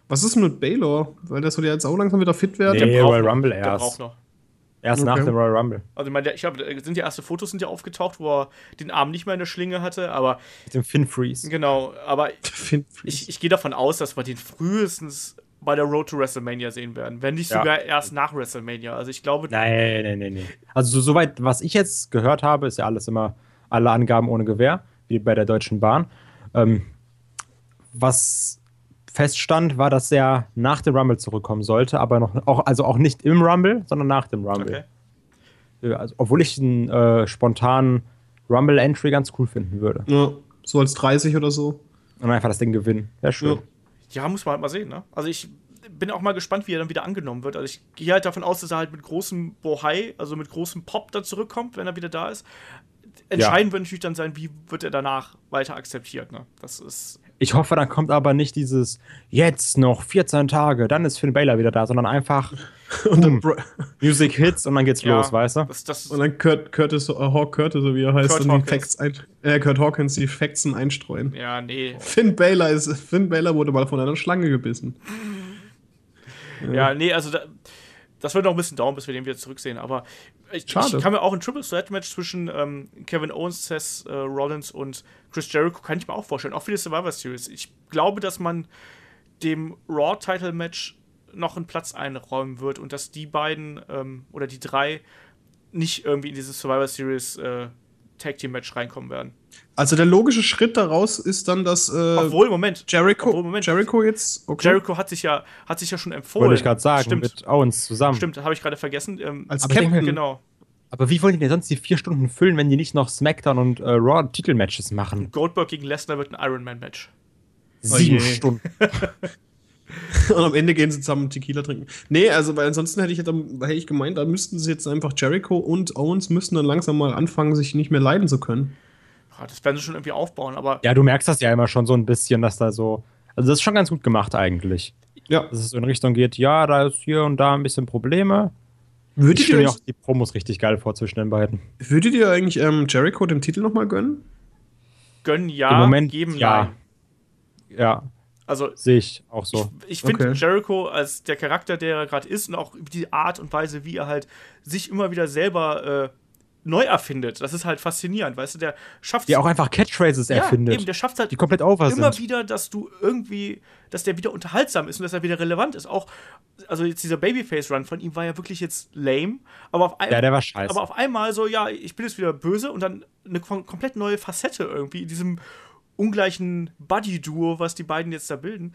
was ist denn mit Baylor? Weil der soll ja jetzt auch langsam wieder fit werden. Nee. braucht Royal noch, Rumble Der erst. braucht noch. Erst Okay. nach dem Royal Rumble. Also, ich meine, der- ich habe, sind die erste Fotos sind ja aufgetaucht, wo er den Arm nicht mehr in der Schlinge hatte, aber Mit dem Finn Freeze. genau, aber Finn ich, ich gehe davon aus, dass wir den frühestens bei der Road to WrestleMania sehen werden, wenn nicht Ja. sogar erst nach WrestleMania. Also ich glaube, Nein, nein, nein, nein. Also so, soweit, was ich jetzt gehört habe, ist ja alles immer alle Angaben ohne Gewehr, wie bei der Deutschen Bahn. Ähm, was feststand, war, dass er nach dem Rumble zurückkommen sollte, aber noch auch, also auch nicht im Rumble, sondern nach dem Rumble. okay. Ja, Also, obwohl ich einen äh, spontanen Rumble-Entry ganz cool finden würde. Ja, so als 30 oder so. Und einfach das Ding gewinnen. Wäre schön. Ja. Ja, muss man halt mal sehen, ne? Also ich, bin auch mal gespannt, wie er dann wieder angenommen wird. Also ich gehe halt davon aus, dass er halt mit großem Bohai, also mit großem Pop da zurückkommt, wenn er wieder da ist. Entscheidend ja. wird natürlich dann sein, wie wird er danach weiter akzeptiert. Ne? Das ist. Ich hoffe, dann kommt aber nicht dieses jetzt noch 14 Tage, dann ist Finn Baylor wieder da, sondern einfach und dann Music Hits und dann geht's ja, los, weißt du? Das, das und dann Kurt, Curtis, uh, Hawk Curtis, so wie er heißt, Kurt dann die Facts ein, äh, Kurt Hawkins die Facts einstreuen. Ja, nee. Finn Baylor ist Finn Baylor wurde mal von einer Schlange gebissen. Ja, nee, also da, das wird noch ein bisschen dauern, bis wir den wieder zurücksehen. Aber ich, ich kann mir auch ein Triple Threat Match zwischen ähm, Kevin Owens, Seth äh, Rollins und Chris Jericho kann ich mir auch vorstellen, auch für die Survivor Series. Ich glaube, dass man dem Raw Title Match noch einen Platz einräumen wird und dass die beiden ähm, oder die drei nicht irgendwie in dieses Survivor Series äh, Tag Team Match reinkommen werden. Also der logische Schritt daraus ist dann, dass äh, obwohl Moment Jericho obwohl, Moment. Jericho jetzt okay. Jericho hat sich ja hat sich ja schon empfohlen. Wollte ich gerade sagen Stimmt. mit Owens zusammen. Stimmt, habe ich gerade vergessen. Ähm, Als Captain denke, genau. Aber wie wollen die denn sonst die vier Stunden füllen, wenn die nicht noch SmackDown und äh, Raw Titelmatches machen? Goldberg gegen Lesnar wird ein Ironman Match. Sieben oh Stunden. Und am Ende gehen sie zusammen Tequila trinken. Nee, also weil ansonsten hätte ich, hätte ich gemeint, da müssten sie jetzt einfach Jericho und Owens müssen dann langsam mal anfangen, sich nicht mehr leiden zu können. Ja, das werden sie schon irgendwie aufbauen, aber. Ja, du merkst das ja immer schon so ein bisschen, dass da so. Also das ist schon ganz gut gemacht eigentlich. Ja. Dass es so in Richtung geht, ja, da ist hier und da ein bisschen Probleme. Würdet ich stelle mir auch die Promos richtig geil vor zwischen den beiden. Würdet ihr eigentlich ähm, Jericho den Titel nochmal gönnen? Gönnen ja, Im Moment, geben ja. nein. Ja, also sehe ich auch so. Ich, ich finde okay. Jericho als der Charakter, der er gerade ist und auch die Art und Weise, wie er halt sich immer wieder selber äh, neu erfindet. Das ist halt faszinierend, weißt du, der schafft Der auch einfach Catchphrases ja, erfindet. Eben, der schafft halt die komplett over immer sind. wieder, dass du irgendwie, dass der wieder unterhaltsam ist und dass er wieder relevant ist. Auch, also jetzt dieser Babyface-Run von ihm war ja wirklich jetzt lame, aber auf einmal. Ja, der war scheiße. Aber auf einmal so, ja, ich bin jetzt wieder böse und dann eine komplett neue Facette irgendwie in diesem ungleichen Buddy-Duo, was die beiden jetzt da bilden.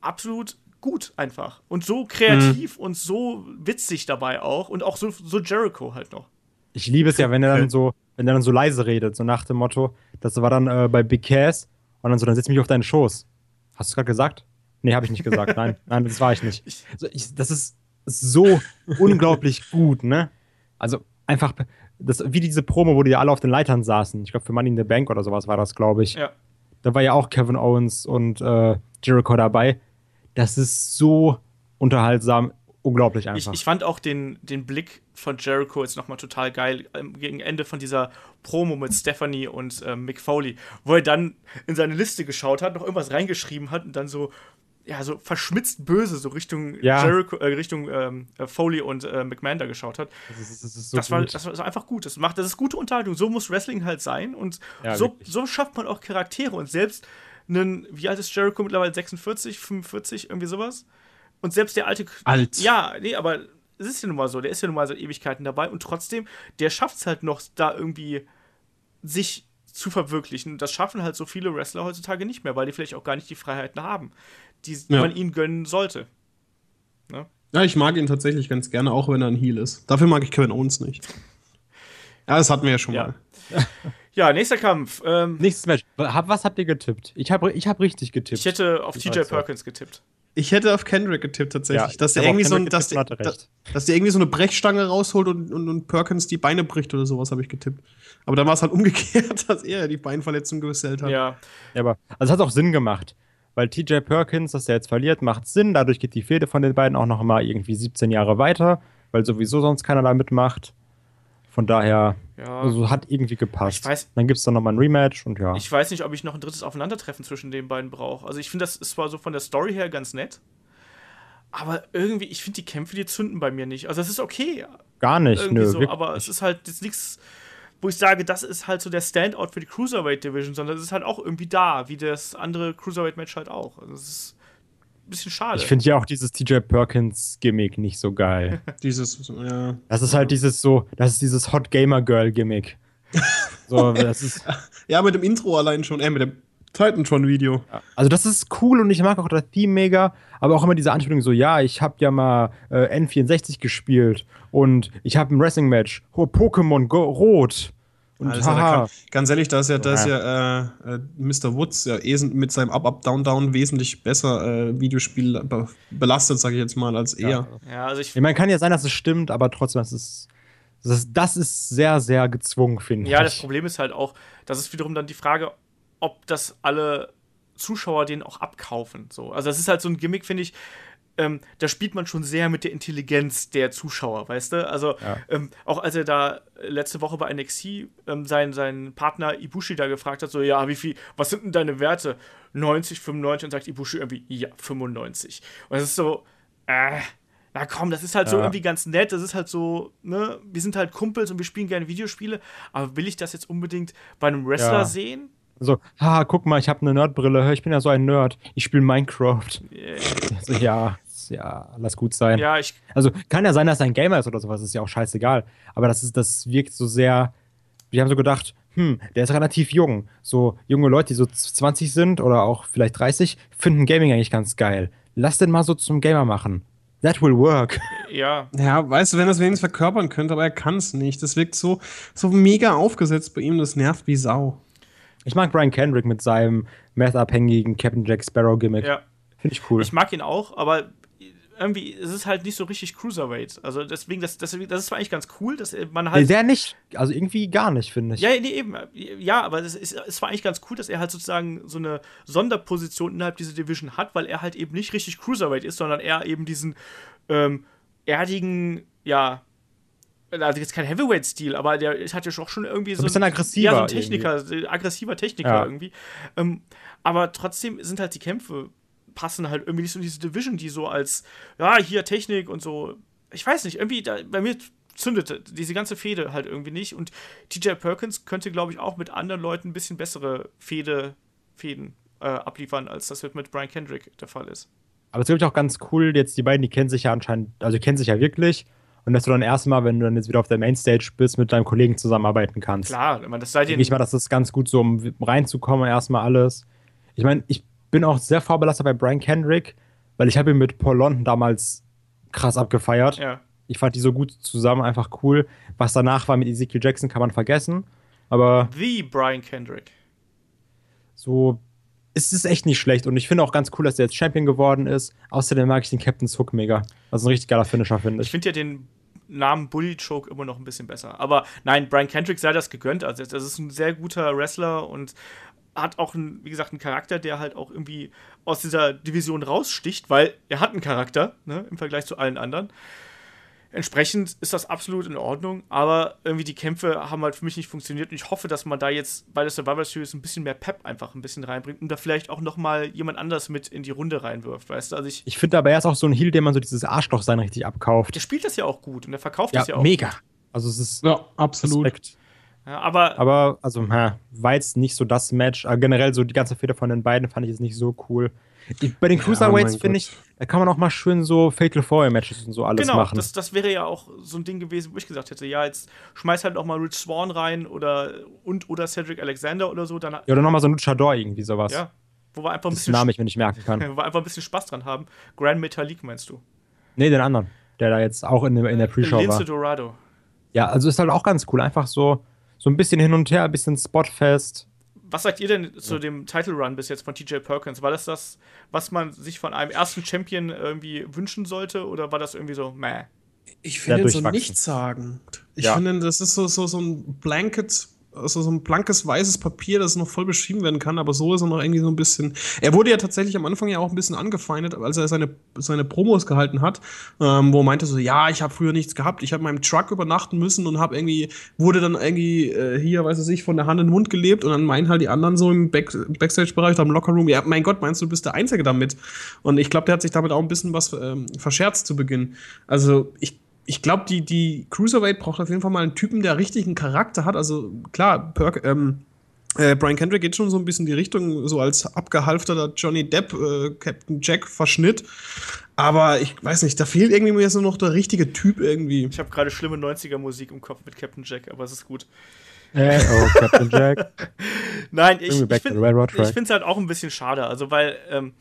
Absolut gut einfach. Und so kreativ mhm. und so witzig dabei auch. Und auch so, so Jericho halt noch. Ich liebe es ja, wenn er dann so, wenn er dann so leise redet, so nach dem Motto, das war dann äh, bei Big Cass und dann so, dann setz mich auf deinen Schoß. Hast du gerade gesagt? Nee, habe ich nicht gesagt. Nein, nein, das war ich nicht. Also ich, das ist so unglaublich gut, ne? Also einfach, das, wie diese Promo, wo die alle auf den Leitern saßen. Ich glaube, für Money in the Bank oder sowas war das, glaube ich. Ja. Da war ja auch Kevin Owens und äh, Jericho dabei. Das ist so unterhaltsam, unglaublich einfach. Ich, ich fand auch den, den Blick von Jericho jetzt nochmal total geil ähm, gegen Ende von dieser Promo mit Stephanie und äh, Mick Foley, wo er dann in seine Liste geschaut hat, noch irgendwas reingeschrieben hat und dann so ja, so verschmitzt böse so Richtung ja. Jericho, äh, Richtung ähm, äh, Foley und äh, McMahon da geschaut hat. Das, ist, das, ist so das, war, das war einfach gut. Das, macht, das ist gute Unterhaltung. So muss Wrestling halt sein. Und ja, so, so schafft man auch Charaktere. Und selbst einen, wie alt ist Jericho mittlerweile? 46, 45, irgendwie sowas? Und selbst der alte. Alt. Ja, nee, aber es ist ja nun mal so. Der ist ja nun mal seit Ewigkeiten dabei. Und trotzdem, der schafft es halt noch, da irgendwie sich zu verwirklichen. Das schaffen halt so viele Wrestler heutzutage nicht mehr, weil die vielleicht auch gar nicht die Freiheiten haben die ja. man ihm gönnen sollte. Ne? Ja, ich mag ihn tatsächlich ganz gerne, auch wenn er ein Heel ist. Dafür mag ich Kevin Owens nicht. Ja, das hatten wir ja schon ja. mal. Ja, nächster Kampf. Ähm, Nächstes Match. Was habt ihr getippt? Ich habe ich hab richtig getippt. Ich hätte auf TJ Perkins getippt. Ich hätte auf Kendrick getippt tatsächlich, ja, dass der irgendwie so, dass, der, dass, dass der irgendwie so eine Brechstange rausholt und, und, und Perkins die Beine bricht oder sowas, habe ich getippt. Aber dann war es halt umgekehrt, dass er die Beinverletzung gesellt hat. Ja. ja aber also es hat auch Sinn gemacht weil TJ Perkins, dass er jetzt verliert, macht Sinn. Dadurch geht die Fehde von den beiden auch noch mal irgendwie 17 Jahre weiter, weil sowieso sonst keiner da mitmacht. Von daher, ja. also hat irgendwie gepasst. Weiß, dann gibt es dann nochmal ein Rematch und ja. Ich weiß nicht, ob ich noch ein drittes Aufeinandertreffen zwischen den beiden brauche. Also ich finde, das ist zwar so von der Story her ganz nett, aber irgendwie, ich finde die Kämpfe, die zünden bei mir nicht. Also es ist okay. Gar nicht, nö. So, aber es ist halt jetzt nichts wo ich sage, das ist halt so der Standout für die Cruiserweight Division, sondern es ist halt auch irgendwie da, wie das andere Cruiserweight Match halt auch. Also es ist ein bisschen schade. Ich finde ja auch dieses TJ Perkins Gimmick nicht so geil. dieses, ja. Das ist halt dieses so, das ist dieses Hot Gamer Girl Gimmick. so, das ist ja, mit dem Intro allein schon, äh, mit dem Titantron-Video. Also das ist cool und ich mag auch das Theme mega, aber auch immer diese Anspielung so, ja, ich habe ja mal äh, N64 gespielt und ich habe ein Wrestling-Match, oh, Pokémon Rot Und Also, kann, ganz ehrlich, da ist ja, da ist Ja. ja äh, äh, Mr. Woods ja eh mit seinem Up, Up, Down, Down wesentlich besser äh, Videospiel be belastet, sage ich jetzt mal, als er. Ja. Ja, also ich, ich meine, kann ja sein, dass es stimmt, aber trotzdem, das ist, das ist, das ist sehr, sehr gezwungen, finde ja, ich. das Problem ist halt auch, das ist wiederum dann die Frage, ob das alle Zuschauer den auch abkaufen. So. Also das ist halt so ein Gimmick, finde ich. Ähm, da spielt man schon sehr mit der Intelligenz der Zuschauer, weißt du? Also Ja. ähm, auch als er da letzte Woche bei NXT ähm, seinen, seinen Partner Ibushi da gefragt hat, so ja, wie viel, was sind denn deine Werte? 90, 95 und sagt Ibushi irgendwie, ja, 95. Und das ist so, äh, na komm, das ist halt so Ja. irgendwie ganz nett, das ist halt so, ne, wir sind halt Kumpels und wir spielen gerne Videospiele, aber will ich das jetzt unbedingt bei einem Wrestler Ja. sehen? So, haha, guck mal, ich habe eine Nerdbrille, hör, ich bin ja so ein Nerd. Ich spiele Minecraft. Äh, So, ja, ja, lass gut sein. Ja, ich, Also kann ja sein, dass er ein Gamer ist oder sowas, ist ja auch scheißegal. Aber das, ist, das wirkt so sehr. Wir haben so gedacht, hm, der ist relativ jung. So junge Leute, die so 20 sind oder auch vielleicht 30, finden Gaming eigentlich ganz geil. Lass den mal so zum Gamer machen. That will work. ja, Ja, weißt du, wenn er es wenigstens verkörpern könnte, aber er kann es nicht. Das wirkt so, so mega aufgesetzt bei ihm, das nervt wie Sau. Ich mag Brian Kendrick mit seinem meth-abhängigen Captain Jack Sparrow Gimmick. ja. Finde ich cool. Ich mag ihn auch, aber irgendwie ist es halt nicht so richtig Cruiserweight. Also deswegen, das, das, das ist eigentlich ganz cool, dass man halt. der nicht, also irgendwie gar nicht, finde ich. Ja, nee, eben. Ja, aber es, ist, es war eigentlich ganz cool, dass er halt sozusagen so eine Sonderposition innerhalb dieser Division hat, weil er halt eben nicht richtig Cruiserweight ist, sondern er eben diesen ähm, erdigen, ja, also jetzt kein Heavyweight-Stil, aber der hat ja auch schon irgendwie so, ein bisschen aggressiver Ja, so ein Techniker, ein aggressiver Techniker Ja. irgendwie. Ähm, aber trotzdem sind halt die Kämpfe passen halt irgendwie nicht so in diese Division, die so als, ja, hier Technik und so, ich weiß nicht, irgendwie, da, bei mir zündet diese ganze Fehde halt irgendwie nicht und TJ Perkins könnte, glaube ich, auch mit anderen Leuten ein bisschen bessere Fehde, Fäden äh, abliefern, als das mit Brian Kendrick der Fall ist. Aber es ist, glaube ich, auch ganz cool, jetzt die beiden, die kennen sich ja anscheinend, also die kennen sich ja wirklich. Und dass du dann erstmal, wenn du dann jetzt wieder auf der Mainstage bist, mit deinem Kollegen zusammenarbeiten kannst. Klar, ich meine, das sei Denke den, ich mal, das ist ganz gut so, um reinzukommen, erstmal alles. Ich meine, ich bin auch sehr vorbelastet bei Brian Kendrick, weil ich habe ihn mit Paul London damals krass abgefeiert. ja. Ich fand die so gut zusammen, einfach cool. Was danach war mit Ezekiel Jackson, kann man vergessen. Aber The Brian Kendrick. so, es ist echt nicht schlecht. Und ich finde auch ganz cool, dass er jetzt Champion geworden ist. Außerdem mag ich den Captain's Hook mega. Ist ein richtig geiler Finisher, finde Ich ich. finde ja den Namen Bully Choke immer noch ein bisschen besser. Aber nein, Brian Kendrick sei das gegönnt. Also, das ist ein sehr guter Wrestler und hat auch, einen, wie gesagt, einen Charakter, der halt auch irgendwie aus dieser Division raussticht, weil er hat einen Charakter, ne, im Vergleich zu allen anderen. Entsprechend ist das absolut in Ordnung, aber irgendwie die Kämpfe haben halt für mich nicht funktioniert und ich hoffe, dass man da jetzt bei der Survivor Series ein bisschen mehr Pep einfach ein bisschen reinbringt und da vielleicht auch noch mal jemand anders mit in die Runde reinwirft, weißt du? Also ich, Ich finde aber, er ist auch so ein Heal, dem man so dieses Arschloch-Sein richtig abkauft. der spielt das ja auch gut und der verkauft Ja, das ja auch. mega. Also es ist Ja, absolut. Respekt. Ja, aber Aber, also, hä, war jetzt nicht so das Match. Aber generell so die ganze Feder von den beiden fand ich jetzt nicht so cool. Ich, bei den Cruiserweights mein finde ich, da kann man auch mal schön so Fatal Four Matches und so alles genau, machen. das, das wäre ja auch so ein Ding gewesen, wo ich gesagt hätte, ja, jetzt schmeiß halt auch mal Rich Swan rein oder und oder Cedric Alexander oder so, dann ja, oder nochmal so ein Luchador irgendwie sowas. ja, wo wir einfach ein Das bisschen Name ich mir nicht merken kann. wo wir einfach ein bisschen Spaß dran haben. Grand Metalik meinst du? nee, den anderen, der da jetzt auch in, der- in der Pre-Show Lince war. Dorado. Ja, also ist halt auch ganz cool. Einfach so, so ein bisschen hin und her, ein bisschen spotfest. Was sagt ihr denn zu dem Title Run bis jetzt von TJ Perkins? War das das, was man sich von einem ersten Champion irgendwie wünschen sollte oder war das irgendwie so, meh? Ich finde ihn so nichtssagend. Ich Ja. finde, das ist so, so, so ein Blanket, also so ein blankes weißes Papier, das noch voll beschrieben werden kann, aber so ist er noch irgendwie so ein bisschen. Er wurde ja tatsächlich am Anfang ja auch ein bisschen angefeindet, als er seine, seine Promos gehalten hat, ähm, wo er meinte so, ja, ich habe früher nichts gehabt, ich habe in meinem Truck übernachten müssen und habe irgendwie, wurde dann irgendwie äh, hier, weiß ich, von der Hand in den Mund gelebt und dann meinen halt die anderen so im Back Backstage-Bereich, im Lockerroom, ja, mein Gott, meinst du, du bist der Einzige damit? Und ich glaube, der hat sich damit auch ein bisschen was ähm, verscherzt zu Beginn. Also ich ich glaube, die, die Cruiserweight braucht auf jeden Fall mal einen Typen, der richtig einen Charakter hat. Also klar, Perk, ähm, äh, Brian Kendrick geht schon so ein bisschen in die Richtung, so als abgehalfterter Johnny Depp, äh, Captain Jack Verschnitt. Aber ich weiß nicht, da fehlt irgendwie mir jetzt nur noch der richtige Typ irgendwie. Ich habe gerade schlimme 90er Musik im Kopf mit Captain Jack, aber es ist gut. Äh, oh, Captain Jack. Nein, ich, ich finde es halt auch ein bisschen schade. Also, weil ähm,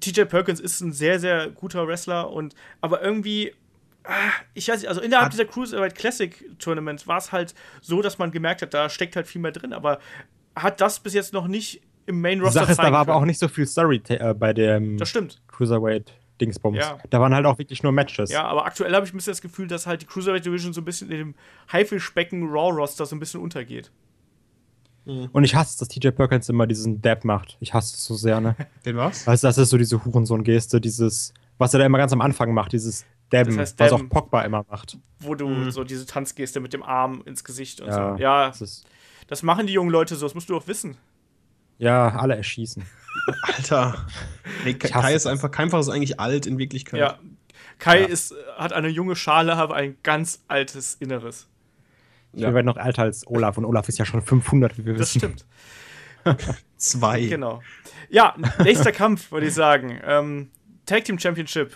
TJ Perkins ist ein sehr, sehr guter Wrestler und aber irgendwie ich weiß nicht, also innerhalb Hat- dieser Cruiserweight Classic Tournament war es halt so, dass man gemerkt hat, da steckt halt viel mehr drin, aber hat das bis jetzt noch nicht im Main Die Roster Sache ist, da war aber können. auch nicht so viel Story äh, bei dem Das stimmt. Cruiserweight-Dingsbums. Ja. Da waren halt auch wirklich nur Matches. Ja, aber aktuell habe ich ein bisschen das Gefühl, dass halt die Cruiserweight Division so ein bisschen in dem Haifischbecken Raw Roster so ein bisschen untergeht. Und ich hasse, dass TJ Perkins immer diesen Dab macht. Ich hasse es so sehr, ne? Den was? Also, das ist so diese Hurensohn-Geste, dieses, was er da immer ganz am Anfang macht, dieses Dabben, Das heißt was Dabben. auch Pogba immer macht. Wo du so diese Tanzgeste mit dem Arm ins Gesicht und Ja, so. Ja, Das ist, das machen die jungen Leute so, das musst du auch wissen. ja, alle erschießen. Alter. Nee, Kai ist das. einfach, Keimfach ist eigentlich alt in Wirklichkeit. Ja. Kai Ja. Ist, hat eine junge Schale, aber ein ganz altes Inneres. Ich Ja. werde noch älter als Olaf und Olaf ist ja schon 500, wie wir Das wissen. stimmt. Zwei. Genau. Ja, nächster Kampf, würde ich sagen. Ähm, Tag Team Championship.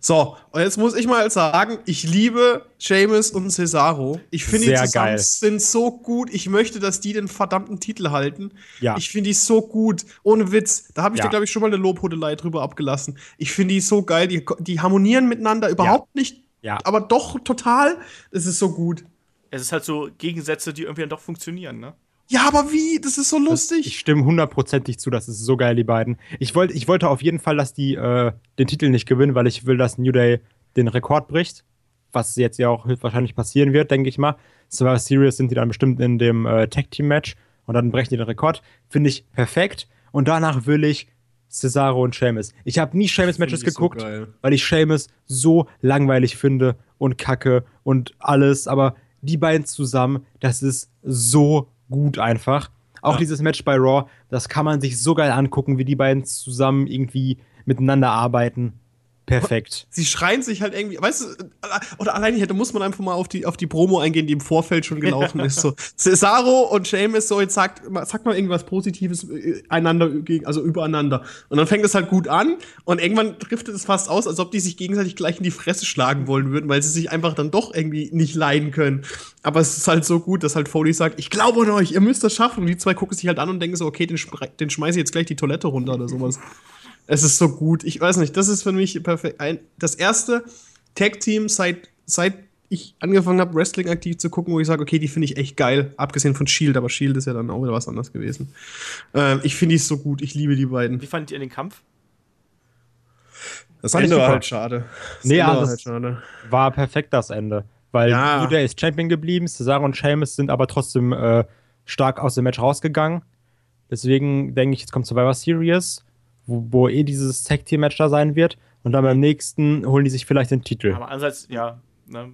So, und jetzt muss ich mal sagen, ich liebe Seamus und Cesaro. Ich finde die zusammen geil. sind so gut. Ich möchte, dass die den verdammten Titel halten. Ja. Ich finde die so gut. Ohne Witz. Da habe ich Ja. dir, glaube ich, schon mal eine Lobhudelei drüber abgelassen. Ich finde die so geil. Die, die harmonieren miteinander überhaupt nicht. Ja. Aber doch total. Es ist so gut. Es ist halt so Gegensätze, die irgendwie dann doch funktionieren, ne? Ja, aber wie? Das ist so lustig. Ich stimme hundertprozentig zu, das ist so geil, die beiden. Ich, wollt, ich wollte auf jeden Fall, dass die äh, den Titel nicht gewinnen, weil ich will, dass New Day den Rekord bricht. Was jetzt ja auch höchstwahrscheinlich passieren wird, denke ich mal. Survivor Series sind die dann bestimmt in dem äh, Tag-Team-Match und dann brechen die den Rekord. Finde ich perfekt. Und danach will ich Cesaro und Sheamus. Ich habe nie so geguckt, geil. weil ich Sheamus so langweilig finde und kacke und alles. Aber die beiden zusammen, das ist so gut einfach. Auch Ja. dieses Match bei Raw, das kann man sich so geil angucken, wie die beiden zusammen irgendwie miteinander arbeiten. Perfekt. Sie schreien sich halt irgendwie, weißt du, oder allein hier, da muss man einfach mal auf die, auf die Promo eingehen, die im Vorfeld schon gelaufen ist. So, Cesaro und Sheamus so, jetzt sagt, sagt mal irgendwas Positives äh, einander, also übereinander. Und dann fängt es halt gut an und irgendwann driftet es fast aus, als ob die sich gegenseitig gleich in die Fresse schlagen wollen würden, weil sie sich einfach dann doch irgendwie nicht leiden können. Aber es ist halt so gut, dass halt Foley sagt, ich glaube an euch, ihr müsst das schaffen. Und die zwei gucken sich halt an und denken so, okay, den, den schmeiße ich jetzt gleich die Toilette runter oder sowas. Es ist so gut. Ich weiß nicht, das ist für mich perfekt. Ein, das erste Tag-Team seit, seit ich angefangen habe, Wrestling aktiv zu gucken, wo ich sage, okay, die finde ich echt geil. Abgesehen von Shield, aber Shield ist ja dann auch wieder was anderes gewesen. Ähm, ich finde die so gut. Ich liebe die beiden. Wie fandet ihr den Kampf? Das Fand ich Ende war super. halt schade. Das Nee, Ende ja, war das- halt schade. War perfekt das Ende. Weil Ja. New Day ist Champion geblieben, Cesaro und Sheamus sind aber trotzdem äh, stark aus dem Match rausgegangen. Deswegen denke ich, jetzt kommt Survivor Series, wo, wo eh dieses Tag-Team-Match da sein wird. Und dann beim nächsten holen die sich vielleicht den Titel. Aber andererseits, ja. Ne,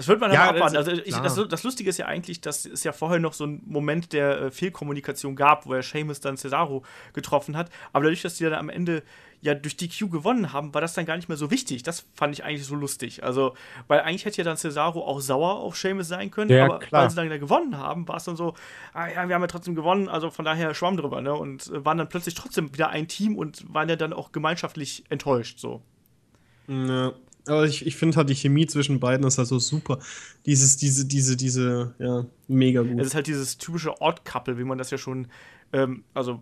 das wird man Ja, aber abwarten. das- Also ich, das, das Lustige ist ja eigentlich, dass es ja vorher noch so einen Moment der äh, Fehlkommunikation gab, wo er Seamus dann Cesaro getroffen hat. Aber dadurch, dass die dann am Ende ja durch DQ gewonnen haben, war das dann gar nicht mehr so wichtig. Das fand ich eigentlich so lustig. Also, weil eigentlich hätte ja dann Cesaro auch sauer auf Seamus sein können, Ja, aber klar. weil sie dann gewonnen haben, war es dann so, ah ja, wir haben ja trotzdem gewonnen, also von daher schwamm drüber, ne? Und äh, waren dann plötzlich trotzdem wieder ein Team und waren ja dann auch gemeinschaftlich enttäuscht, so. Ja. Aber ich, ich finde halt die Chemie zwischen beiden ist halt so super. Dieses, diese, diese, diese, ja, mega gut. Es ist halt dieses typische Odd-Couple, wie man das ja schon, ähm, also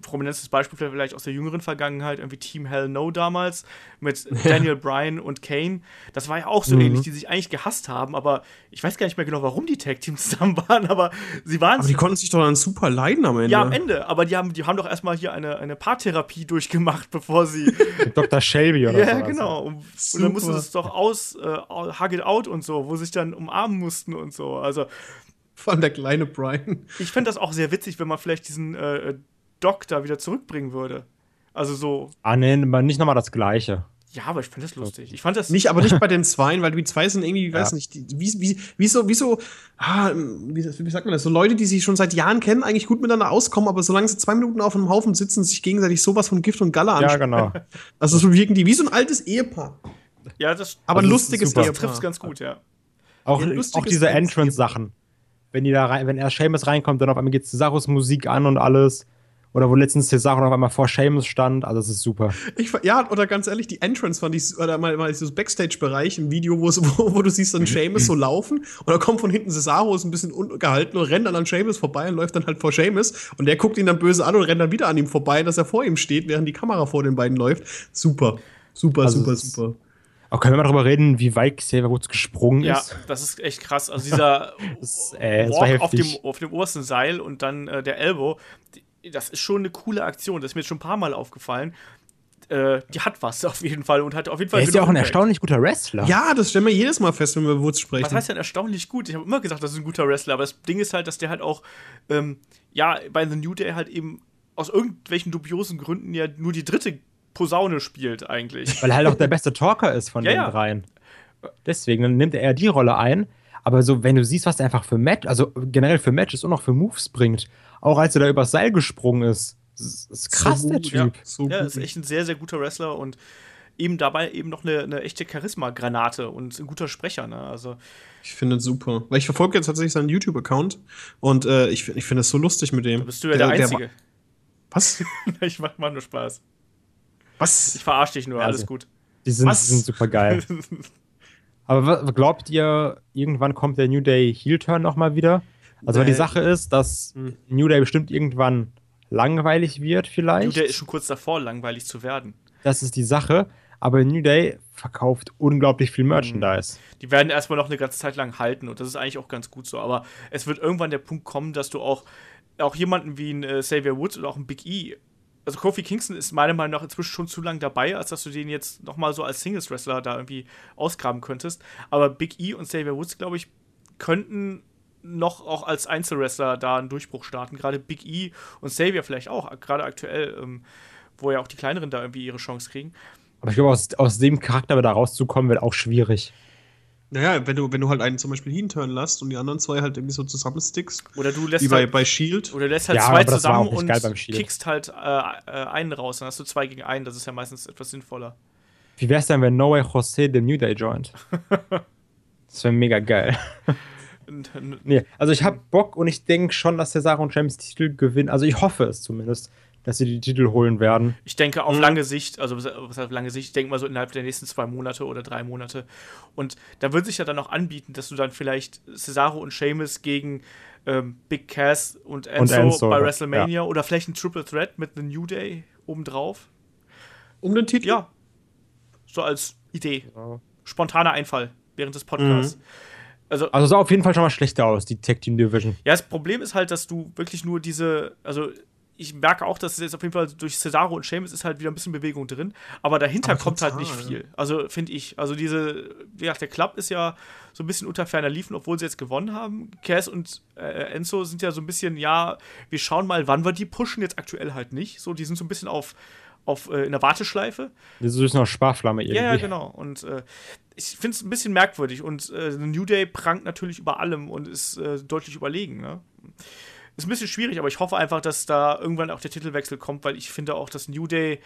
prominentes Beispiel vielleicht aus der jüngeren Vergangenheit, irgendwie Team Hell No damals mit Daniel Bryan und Kane. Das war ja auch so Mhm. ähnlich, die sich eigentlich gehasst haben, aber ich weiß gar nicht mehr genau, warum die Tag-Teams zusammen waren, aber sie waren aber die konnten sich doch dann super leiden am Ende. ja am Ende, aber die haben, die haben doch erstmal hier eine, eine Paartherapie durchgemacht, bevor sie. Dr. Shelby oder ja, sowas. genau. Und, und dann mussten sie es doch aus, äh, hug it out und so, wo sie sich dann umarmen mussten und so. Also, Vor allem der kleine Brian. ich fände das auch sehr witzig, wenn man vielleicht diesen äh, Da wieder zurückbringen würde. Also so, Ah, nee, aber nicht nochmal das Gleiche. ja, aber ich fand das lustig. Ich fand das. Nicht, aber nicht bei den Zweien, weil die zwei sind irgendwie, ich weiß Ja. nicht, wie, wie, wie so, wie so, ah, wie, wie sagt man das, so Leute, die sich schon seit Jahren kennen, eigentlich gut miteinander auskommen, aber solange sie zwei Minuten auf einem Haufen sitzen, sich gegenseitig sowas von Gift und Galle Ja, anschauen. genau. Also so wirken die wie so ein altes Ehepaar. ja, das, Aber ein ist lustiges super. das trifft ganz gut, ja. Auch, Ja, auch diese Entrance-Sachen. Wenn die da rein, wenn erst Seamus reinkommt, dann auf einmal geht Cesaros Musik an und alles. Oder wo letztens Cesaro auf einmal vor Seamus stand, also das ist super. Ich, ja, oder ganz ehrlich, die Entrance fand ich, oder mal, mal dieses Backstage-Bereich im Video, wo, wo, du siehst dann Seamus so laufen und da kommt von hinten Cesaro, ist ein bisschen ungehalten und rennt dann an Seamus vorbei und läuft dann halt vor Seamus und der guckt ihn dann böse an und rennt dann wieder an ihm vorbei, dass er vor ihm steht, während die Kamera vor den beiden läuft. Super. Super, Also super, super. Aber können wir mal darüber reden, wie weit Xavier Woods gesprungen Ja, ist? das ist echt krass. Also dieser Das, äh, das war Walk auf dem, auf dem obersten Seil und dann äh, der Elbow, das ist schon eine coole Aktion. Das ist mir jetzt schon ein paar Mal aufgefallen. Äh, die hat was auf jeden Fall und hat auf jeden Fall. Er ist ja auch ein erstaunlich guter Wrestler. Ja, das stellen wir jedes Mal fest, wenn wir über Woods sprechen. Was heißt denn erstaunlich gut? Ich habe immer gesagt, das ist ein guter Wrestler, aber das Ding ist halt, dass der halt auch, ähm, ja, bei The New Day halt eben aus irgendwelchen dubiosen Gründen ja nur die dritte Posaune spielt, eigentlich. Weil er halt auch der beste Talker ist von Ja, den ja. dreien. Deswegen dann nimmt er die Rolle ein. Aber so, wenn du siehst, was er einfach für Match, also generell für Matches und auch für Moves bringt, auch als er da übers Seil gesprungen ist, ist, ist krass, So der gut, Typ. ja. So ja, gut. ist echt ein sehr, sehr guter Wrestler und eben dabei eben noch eine, eine echte Charisma-Granate und ein guter Sprecher, ne? Also, Ich finde es super. Weil ich verfolge jetzt tatsächlich seinen YouTube-Account und äh, ich, ich finde es so lustig mit dem. da bist du ja der, Einzige. was? ich mach mal nur Spaß. Was? Ich verarsche dich nur, Ja, alles also- gut. Die sind, die sind super geil. Aber glaubt ihr, irgendwann kommt der New Day Heel-Turn nochmal wieder? Also, weil die Nee. Sache ist, dass Hm. New Day bestimmt irgendwann langweilig wird, vielleicht. New Day ist schon kurz davor, langweilig zu werden. Das ist die Sache. Aber New Day verkauft unglaublich viel Merchandise. Die werden erstmal noch eine ganze Zeit lang halten und das ist eigentlich auch ganz gut so. Aber es wird irgendwann der Punkt kommen, dass du auch, auch jemanden wie ein äh, Xavier Woods oder auch ein Big E, also Kofi Kingston ist meiner Meinung nach inzwischen schon zu lang dabei, als dass du den jetzt nochmal so als Singles-Wrestler da irgendwie ausgraben könntest. Aber Big E und Xavier Woods, glaube ich, könnten noch auch als Einzelwrestler da einen Durchbruch starten. Gerade Big E und Xavier vielleicht auch, gerade aktuell, ähm, wo ja auch die kleineren da irgendwie ihre Chance kriegen. Aber ich glaube, aus, aus dem Charakter wieder rauszukommen, wird auch schwierig. Naja, wenn du, wenn du halt einen zum Beispiel hinturn lässt und die anderen zwei halt irgendwie so zusammenstickst, Oder du lässt wie bei, halt bei Shield. Oder lässt halt Ja, zwei zusammen und kickst halt äh, äh, einen raus. Dann hast du zwei gegen einen. Das ist ja meistens etwas sinnvoller. Wie wär's denn, wenn No Way Jose dem New Day joint? Das wäre mega geil. Und, Nee, also ich hab Bock und ich denke schon, dass der Sarah und James Titel gewinnen. Also ich hoffe es zumindest, dass sie die Titel holen werden. Ich denke auf Mhm. lange Sicht, also was heißt auf lange Sicht, ich denke mal so innerhalb der nächsten zwei Monate oder drei Monate. Und da wird sich ja dann auch anbieten, dass du dann vielleicht Cesaro und Sheamus gegen ähm, Big Cass und Enzo, Enzo, bei ja. WrestleMania oder vielleicht ein Triple Threat mit einem New Day obendrauf. Um den Titel? Ja. So als Idee. Spontaner Einfall während des Podcasts. Also, Also sah auf jeden Fall schon mal schlechter aus, die Tag Team Division. Ja, das Problem ist halt, dass du wirklich nur diese, also ich merke auch, dass es jetzt auf jeden Fall durch Cesaro und Sheamus ist halt wieder ein bisschen Bewegung drin, aber dahinter Aber kommt halt total, nicht ja. viel. Also finde ich, also diese, wie gesagt, der Club ist ja so ein bisschen unter ferner Liefen, obwohl sie jetzt gewonnen haben. Cass und äh, Enzo sind ja so ein bisschen, ja, wir schauen mal, wann wir die pushen, jetzt aktuell halt nicht. So, die sind so ein bisschen auf, auf äh, in der Warteschleife. Das ist noch Sparflamme irgendwie. Ja, ja, genau. Und äh, ich finde es ein bisschen merkwürdig. Und äh, New Day prangt natürlich über allem und ist äh, deutlich überlegen. Ne? Ist ein bisschen schwierig, aber ich hoffe einfach, dass da irgendwann auch der Titelwechsel kommt, weil ich finde auch, dass New Day,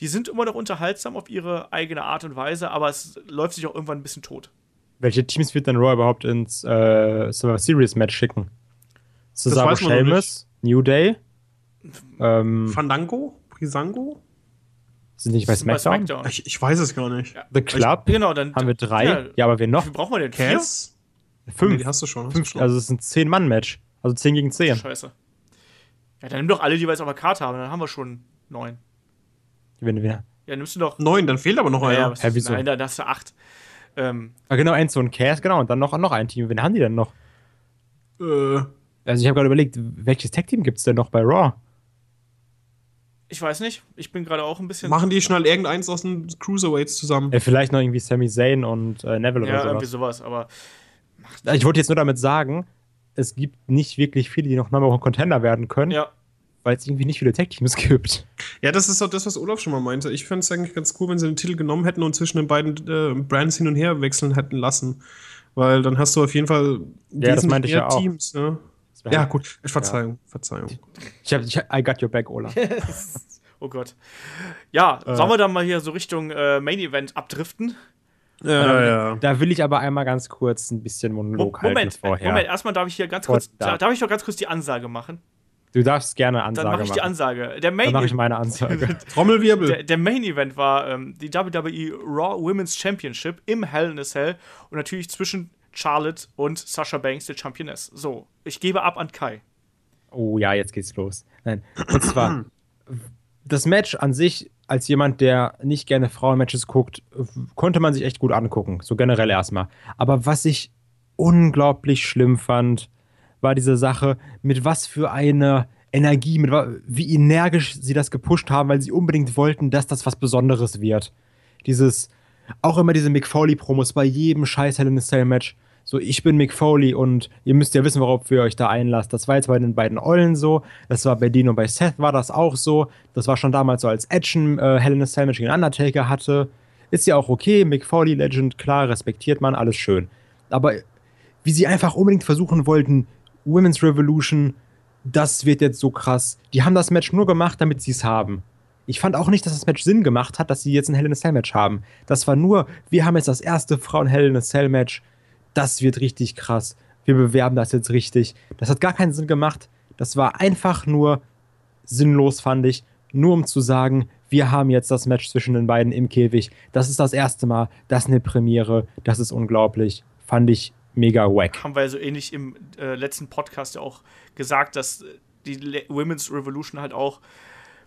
die sind immer noch unterhaltsam auf ihre eigene Art und Weise, aber es läuft sich auch irgendwann ein bisschen tot. Welche Teams wird denn Raw überhaupt ins äh, Survivor Series Match schicken? Cesaro Sheamus, New Day. Ähm, Fandango? Brisango? Sind nicht bei bei SmackDown? Ich, ich weiß es gar nicht. The Club Genau, dann haben wir drei. Ja, Ja, aber wir noch Wie brauchen wir denn? Vier? Cass? Nee, fünf. die hast du schon. Fünf schon. also es ist ein Zehn-Mann-Match. Also zehn gegen zehn. Scheiße. Ja, dann nimm doch alle, die wir jetzt auf der Karte haben, dann haben wir schon neun. Wenn wir. Ja, nimmst du doch. Neun, dann fehlt aber noch Ja, ja, einer. was, Hä, wieso? Nein, dann hast du acht. Ähm, Ah, genau, Enzo und Cass, genau. Und dann noch, noch ein Team. Wen haben die denn noch? Äh, Also ich habe gerade überlegt, welches Tag-Team gibt es denn noch bei Raw? Ich weiß nicht. Ich bin gerade auch ein bisschen. machen die schnell irgendeins aus den Cruiserweights zusammen? Äh, vielleicht noch irgendwie Sami Zayn und äh, Neville ja, oder irgendwie sowas. Aber Ich wollte jetzt nur damit sagen, es gibt nicht wirklich viele, die noch Number One Contender werden können, ja, weil es irgendwie nicht viele Tag-Teams gibt. Ja, das ist auch das, was Olaf schon mal meinte. Ich fände es eigentlich ganz cool, wenn sie den Titel genommen hätten und zwischen den beiden äh, Brands hin und her wechseln hätten lassen. Weil dann hast du auf jeden Fall Ja, das meinte ich mehr ja auch. Teams. Ne? Wär Ja, gut. Verzeihung, Verzeihung. Ich hab, ich, I got your back, Ola. oh Gott. Ja, Äh. sollen wir dann mal hier so Richtung äh, Main Event abdriften? Ja, ja. Da will ich aber einmal ganz kurz ein bisschen Mo Monolog Moment, halten vorher. Moment, erstmal darf ich hier ganz Kurz da. darf ich doch ganz kurz die Ansage machen? Du darfst gerne Dann Ansage mache ich die machen. Ansage. Der Main, Dann mache ich meine Ansage. Trommelwirbel. der, der Main Event war ähm, die WWE Raw Women's Championship im Hell in a Cell und natürlich zwischen Charlotte und Sasha Banks, der Championess. So, ich gebe ab an Kai. Oh ja, jetzt geht's los. Nein. Und zwar, das Match an sich als jemand, der nicht gerne Frauenmatches guckt, konnte man sich echt gut angucken. So generell erstmal. Aber was ich unglaublich schlimm fand, war diese Sache, mit was für einer Energie, mit wie energisch sie das gepusht haben, weil sie unbedingt wollten, dass das was Besonderes wird. Dieses, auch immer diese Mick Foley-Promos bei jedem scheiß Hell in a Cell-Match. So, ich bin Mick Foley und ihr müsst ja wissen, worauf ihr euch da einlasst. Das war jetzt bei den beiden Eulen so, das war bei Dino und bei Seth war das auch so. Das war schon damals so, als Edge äh, Hell in Cell gegen Undertaker hatte. Ist ja auch okay, Mick Foley Legend, klar, respektiert man, alles schön. Aber wie sie einfach unbedingt versuchen wollten, Women's Revolution, das wird jetzt so krass. Die haben das Match nur gemacht, damit sie es haben. Ich fand auch nicht, dass das Match Sinn gemacht hat, dass sie jetzt ein Hell in a Cell Match haben. Das war nur, wir haben jetzt das erste Frauen Hell in a Cell Match. Das wird richtig krass. Wir bewerben das jetzt richtig. Das hat gar keinen Sinn gemacht. Das war einfach nur sinnlos, fand ich. Nur um zu sagen, wir haben jetzt das Match zwischen den beiden im Käfig. Das ist das erste Mal. Das ist eine Premiere. Das ist unglaublich. Fand ich mega wack. Haben wir ja so ähnlich im äh, letzten Podcast ja auch gesagt, dass die Le Women's Revolution halt auch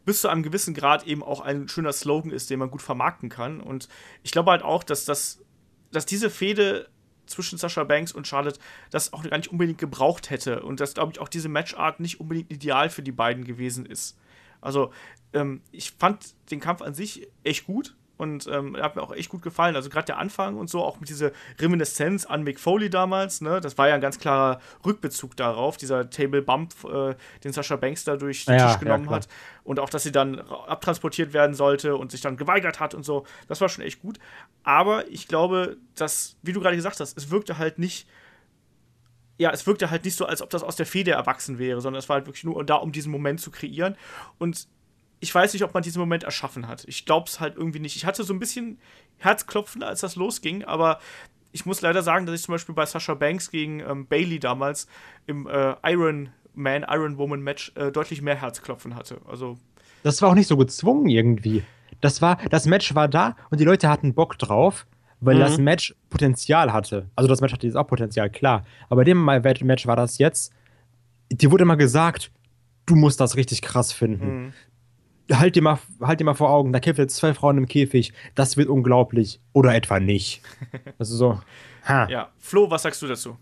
bis zu einem gewissen Grad eben auch ein schöner Slogan ist, den man gut vermarkten kann. Und ich glaube halt auch, dass, das, dass diese Fehde zwischen Sascha Banks und Charlotte das auch gar nicht unbedingt gebraucht hätte. Und dass, glaube ich, auch diese Matchart nicht unbedingt ideal für die beiden gewesen ist. Also, ähm, ich fand den Kampf an sich echt gut und ähm, hat mir auch echt gut gefallen. Also gerade der Anfang und so, auch mit dieser Reminiszenz an Mick Foley damals, ne? Das war ja ein ganz klarer Rückbezug darauf, dieser Table Bump, äh, den Sascha Banks da durch den ja, Tisch genommen ja, hat. Und auch, dass sie dann abtransportiert werden sollte und sich dann geweigert hat und so. Das war schon echt gut. Aber ich glaube, dass, wie du gerade gesagt hast, es wirkte halt nicht ja, es wirkte halt nicht so, als ob das aus der Feder erwachsen wäre, sondern es war halt wirklich nur da, um diesen Moment zu kreieren. Und ich weiß nicht, ob man diesen Moment erschaffen hat. Ich glaube es halt irgendwie nicht. Ich hatte so ein bisschen Herzklopfen, als das losging, aber ich muss leider sagen, dass ich zum Beispiel bei Sasha Banks gegen ähm, Bailey damals im äh, Iron Man, Iron Woman Match äh, deutlich mehr Herzklopfen hatte. Also das war auch nicht so gezwungen irgendwie. Das war, das Match war da und die Leute hatten Bock drauf, weil mhm. das Match Potenzial hatte. Also das Match hatte jetzt auch Potenzial, klar. Aber bei dem Match war das jetzt, dir wurde immer gesagt, du musst das richtig krass finden. Mhm halt dir mal, halt dir mal vor Augen, da kämpfen jetzt zwei Frauen im Käfig, das wird unglaublich. Oder etwa nicht. Also so. Ha. Ja, Flo, was sagst du dazu?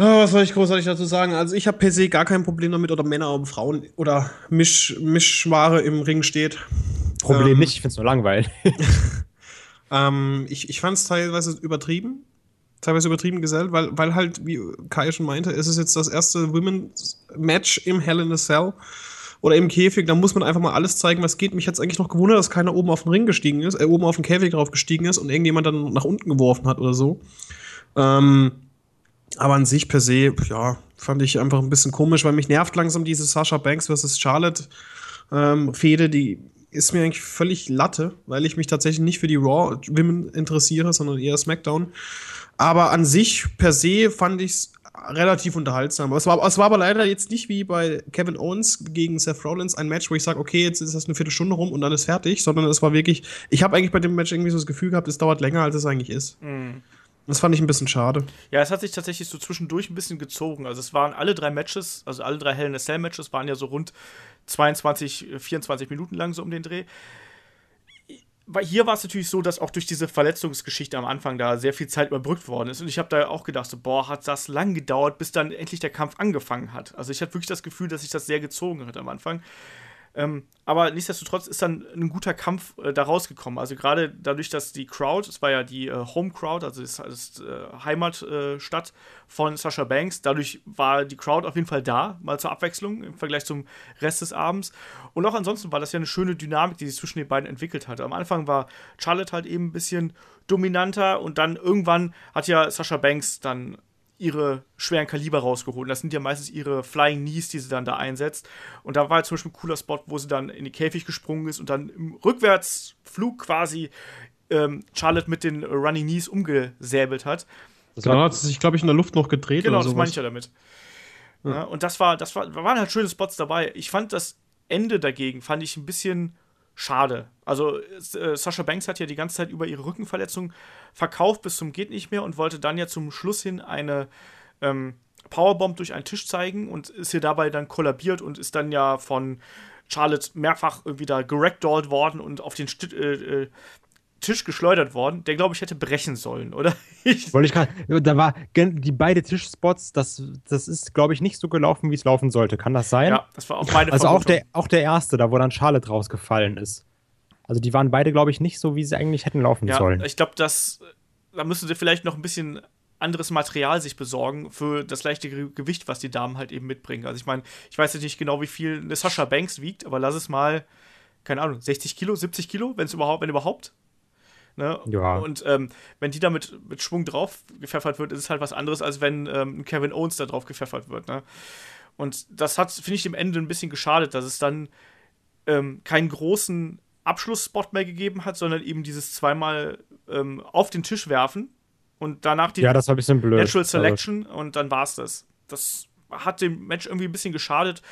Oh, was soll ich großartig dazu sagen? Also ich habe per se gar kein Problem damit, oder Männer oder Frauen oder Misch, Mischware im Ring steht. Problem ähm, nicht, ich finde es nur langweilig. ähm, ich ich fand es teilweise übertrieben. Teilweise übertrieben gesellt, weil, weil halt, wie Kai schon meinte, es ist jetzt das erste Women's Match im Hell in a Cell oder im Käfig, da muss man einfach mal alles zeigen, was geht. Mich hat es eigentlich noch gewundert, dass keiner oben auf den Ring gestiegen ist, äh, oben auf den Käfig drauf gestiegen ist und irgendjemand dann nach unten geworfen hat oder so. Ähm, aber an sich per se, ja, fand ich einfach ein bisschen komisch, weil mich nervt langsam diese Sasha Banks vs. Charlotte ähm, Fehde, die ist mir eigentlich völlig Latte, weil ich mich tatsächlich nicht für die Raw Women interessiere, sondern eher SmackDown. Aber an sich per se fand ich es relativ unterhaltsam. Es war, es war aber leider jetzt nicht wie bei Kevin Owens gegen Seth Rollins ein Match, wo ich sage, okay, jetzt ist das eine Viertelstunde rum und dann ist fertig, sondern es war wirklich, ich habe eigentlich bei dem Match irgendwie so das Gefühl gehabt, es dauert länger, als es eigentlich ist. Mhm. Das fand ich ein bisschen schade. Ja, es hat sich tatsächlich so zwischendurch ein bisschen gezogen. Also es waren alle drei Matches, also alle drei Hell in a Cell Matches waren ja so rund 22, 24 Minuten lang so um den Dreh hier war es natürlich so, dass auch durch diese Verletzungsgeschichte am Anfang da sehr viel Zeit überbrückt worden ist. Und ich habe da auch gedacht, so, boah, hat das lang gedauert, bis dann endlich der Kampf angefangen hat. Also ich hatte wirklich das Gefühl, dass sich das sehr gezogen hat am Anfang. Ähm, aber nichtsdestotrotz ist dann ein guter Kampf äh, da rausgekommen. Also gerade dadurch, dass die Crowd, es war ja die äh, Home Crowd, also das ist äh, Heimatstadt von Sasha Banks, dadurch war die Crowd auf jeden Fall da, mal zur Abwechslung im Vergleich zum Rest des Abends. Und auch ansonsten war das ja eine schöne Dynamik, die sich zwischen den beiden entwickelt hatte. Am Anfang war Charlotte halt eben ein bisschen dominanter und dann irgendwann hat ja Sasha Banks dann ihre schweren Kaliber rausgeholt. Das sind ja meistens ihre Flying Knees, die sie dann da einsetzt. Und da war zum Beispiel ein cooler Spot, wo sie dann in den Käfig gesprungen ist und dann im Rückwärtsflug quasi ähm, Charlotte mit den Running Knees umgesäbelt hat. Das dann hat sie sich, glaube ich, in der Luft noch gedreht. Genau, das meine ich ja damit. Ja. Ja, und das war, das war, waren halt schöne Spots dabei. Ich fand das Ende dagegen, fand ich ein bisschen schade. Also äh, Sascha Banks hat ja die ganze Zeit über ihre Rückenverletzung verkauft bis zum geht nicht mehr und wollte dann ja zum Schluss hin eine ähm, Powerbomb durch einen Tisch zeigen und ist hier dabei dann kollabiert und ist dann ja von Charlotte mehrfach irgendwie da geragdollt worden und auf den St äh, äh, Tisch geschleudert worden, der glaube ich hätte brechen sollen, oder? Ich, Wollte ich gerade, da war die beide Tischspots, das, das ist, glaube ich, nicht so gelaufen, wie es laufen sollte. Kann das sein? ja, das war auch meine also auch der, auch der erste, da wo dann Charlotte rausgefallen ist. Also die waren beide, glaube ich, nicht so, wie sie eigentlich hätten laufen Ja, sollen. ich glaube, das da müssen sie vielleicht noch ein bisschen anderes Material sich besorgen für das leichte Ge Gewicht, was die Damen halt eben mitbringen. Also ich meine, ich weiß jetzt nicht genau, wie viel eine Sascha Banks wiegt, aber lass es mal, keine Ahnung, 60 Kilo, 70 Kilo, wenn es überhaupt, wenn überhaupt. Ne? Ja. Und ähm, wenn die da mit, mit Schwung drauf gepfeffert wird, ist es halt was anderes, als wenn ähm, Kevin Owens da drauf gepfeffert wird. Ne? Und das hat, finde ich, dem Ende ein bisschen geschadet, dass es dann ähm, keinen großen Abschlussspot mehr gegeben hat, sondern eben dieses zweimal ähm, auf den Tisch werfen und danach die ja, das war ein bisschen blöd. Natural Also, Selection und dann war's das. Das hat dem Match irgendwie ein bisschen geschadet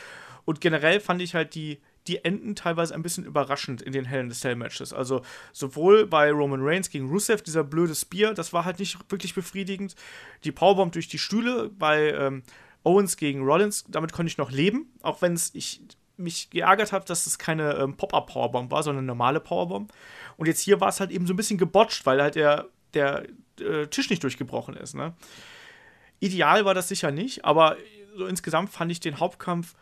und generell fand ich halt die, die Enden teilweise ein bisschen überraschend in den Hell in the Cell Matches. Also sowohl bei Roman Reigns gegen Rusev, dieser blöde Spear, das war halt nicht wirklich befriedigend. Die Powerbomb durch die Stühle bei ähm, Owens gegen Rollins, damit konnte ich noch leben, auch wenn es ich mich geärgert habe, dass es keine ähm, Pop-Up-Powerbomb war, sondern eine normale Powerbomb. Und jetzt hier war es halt eben so ein bisschen gebotcht, weil halt der, der äh, Tisch nicht durchgebrochen ist. Ne? Ideal war das sicher nicht, aber so insgesamt fand ich den Hauptkampf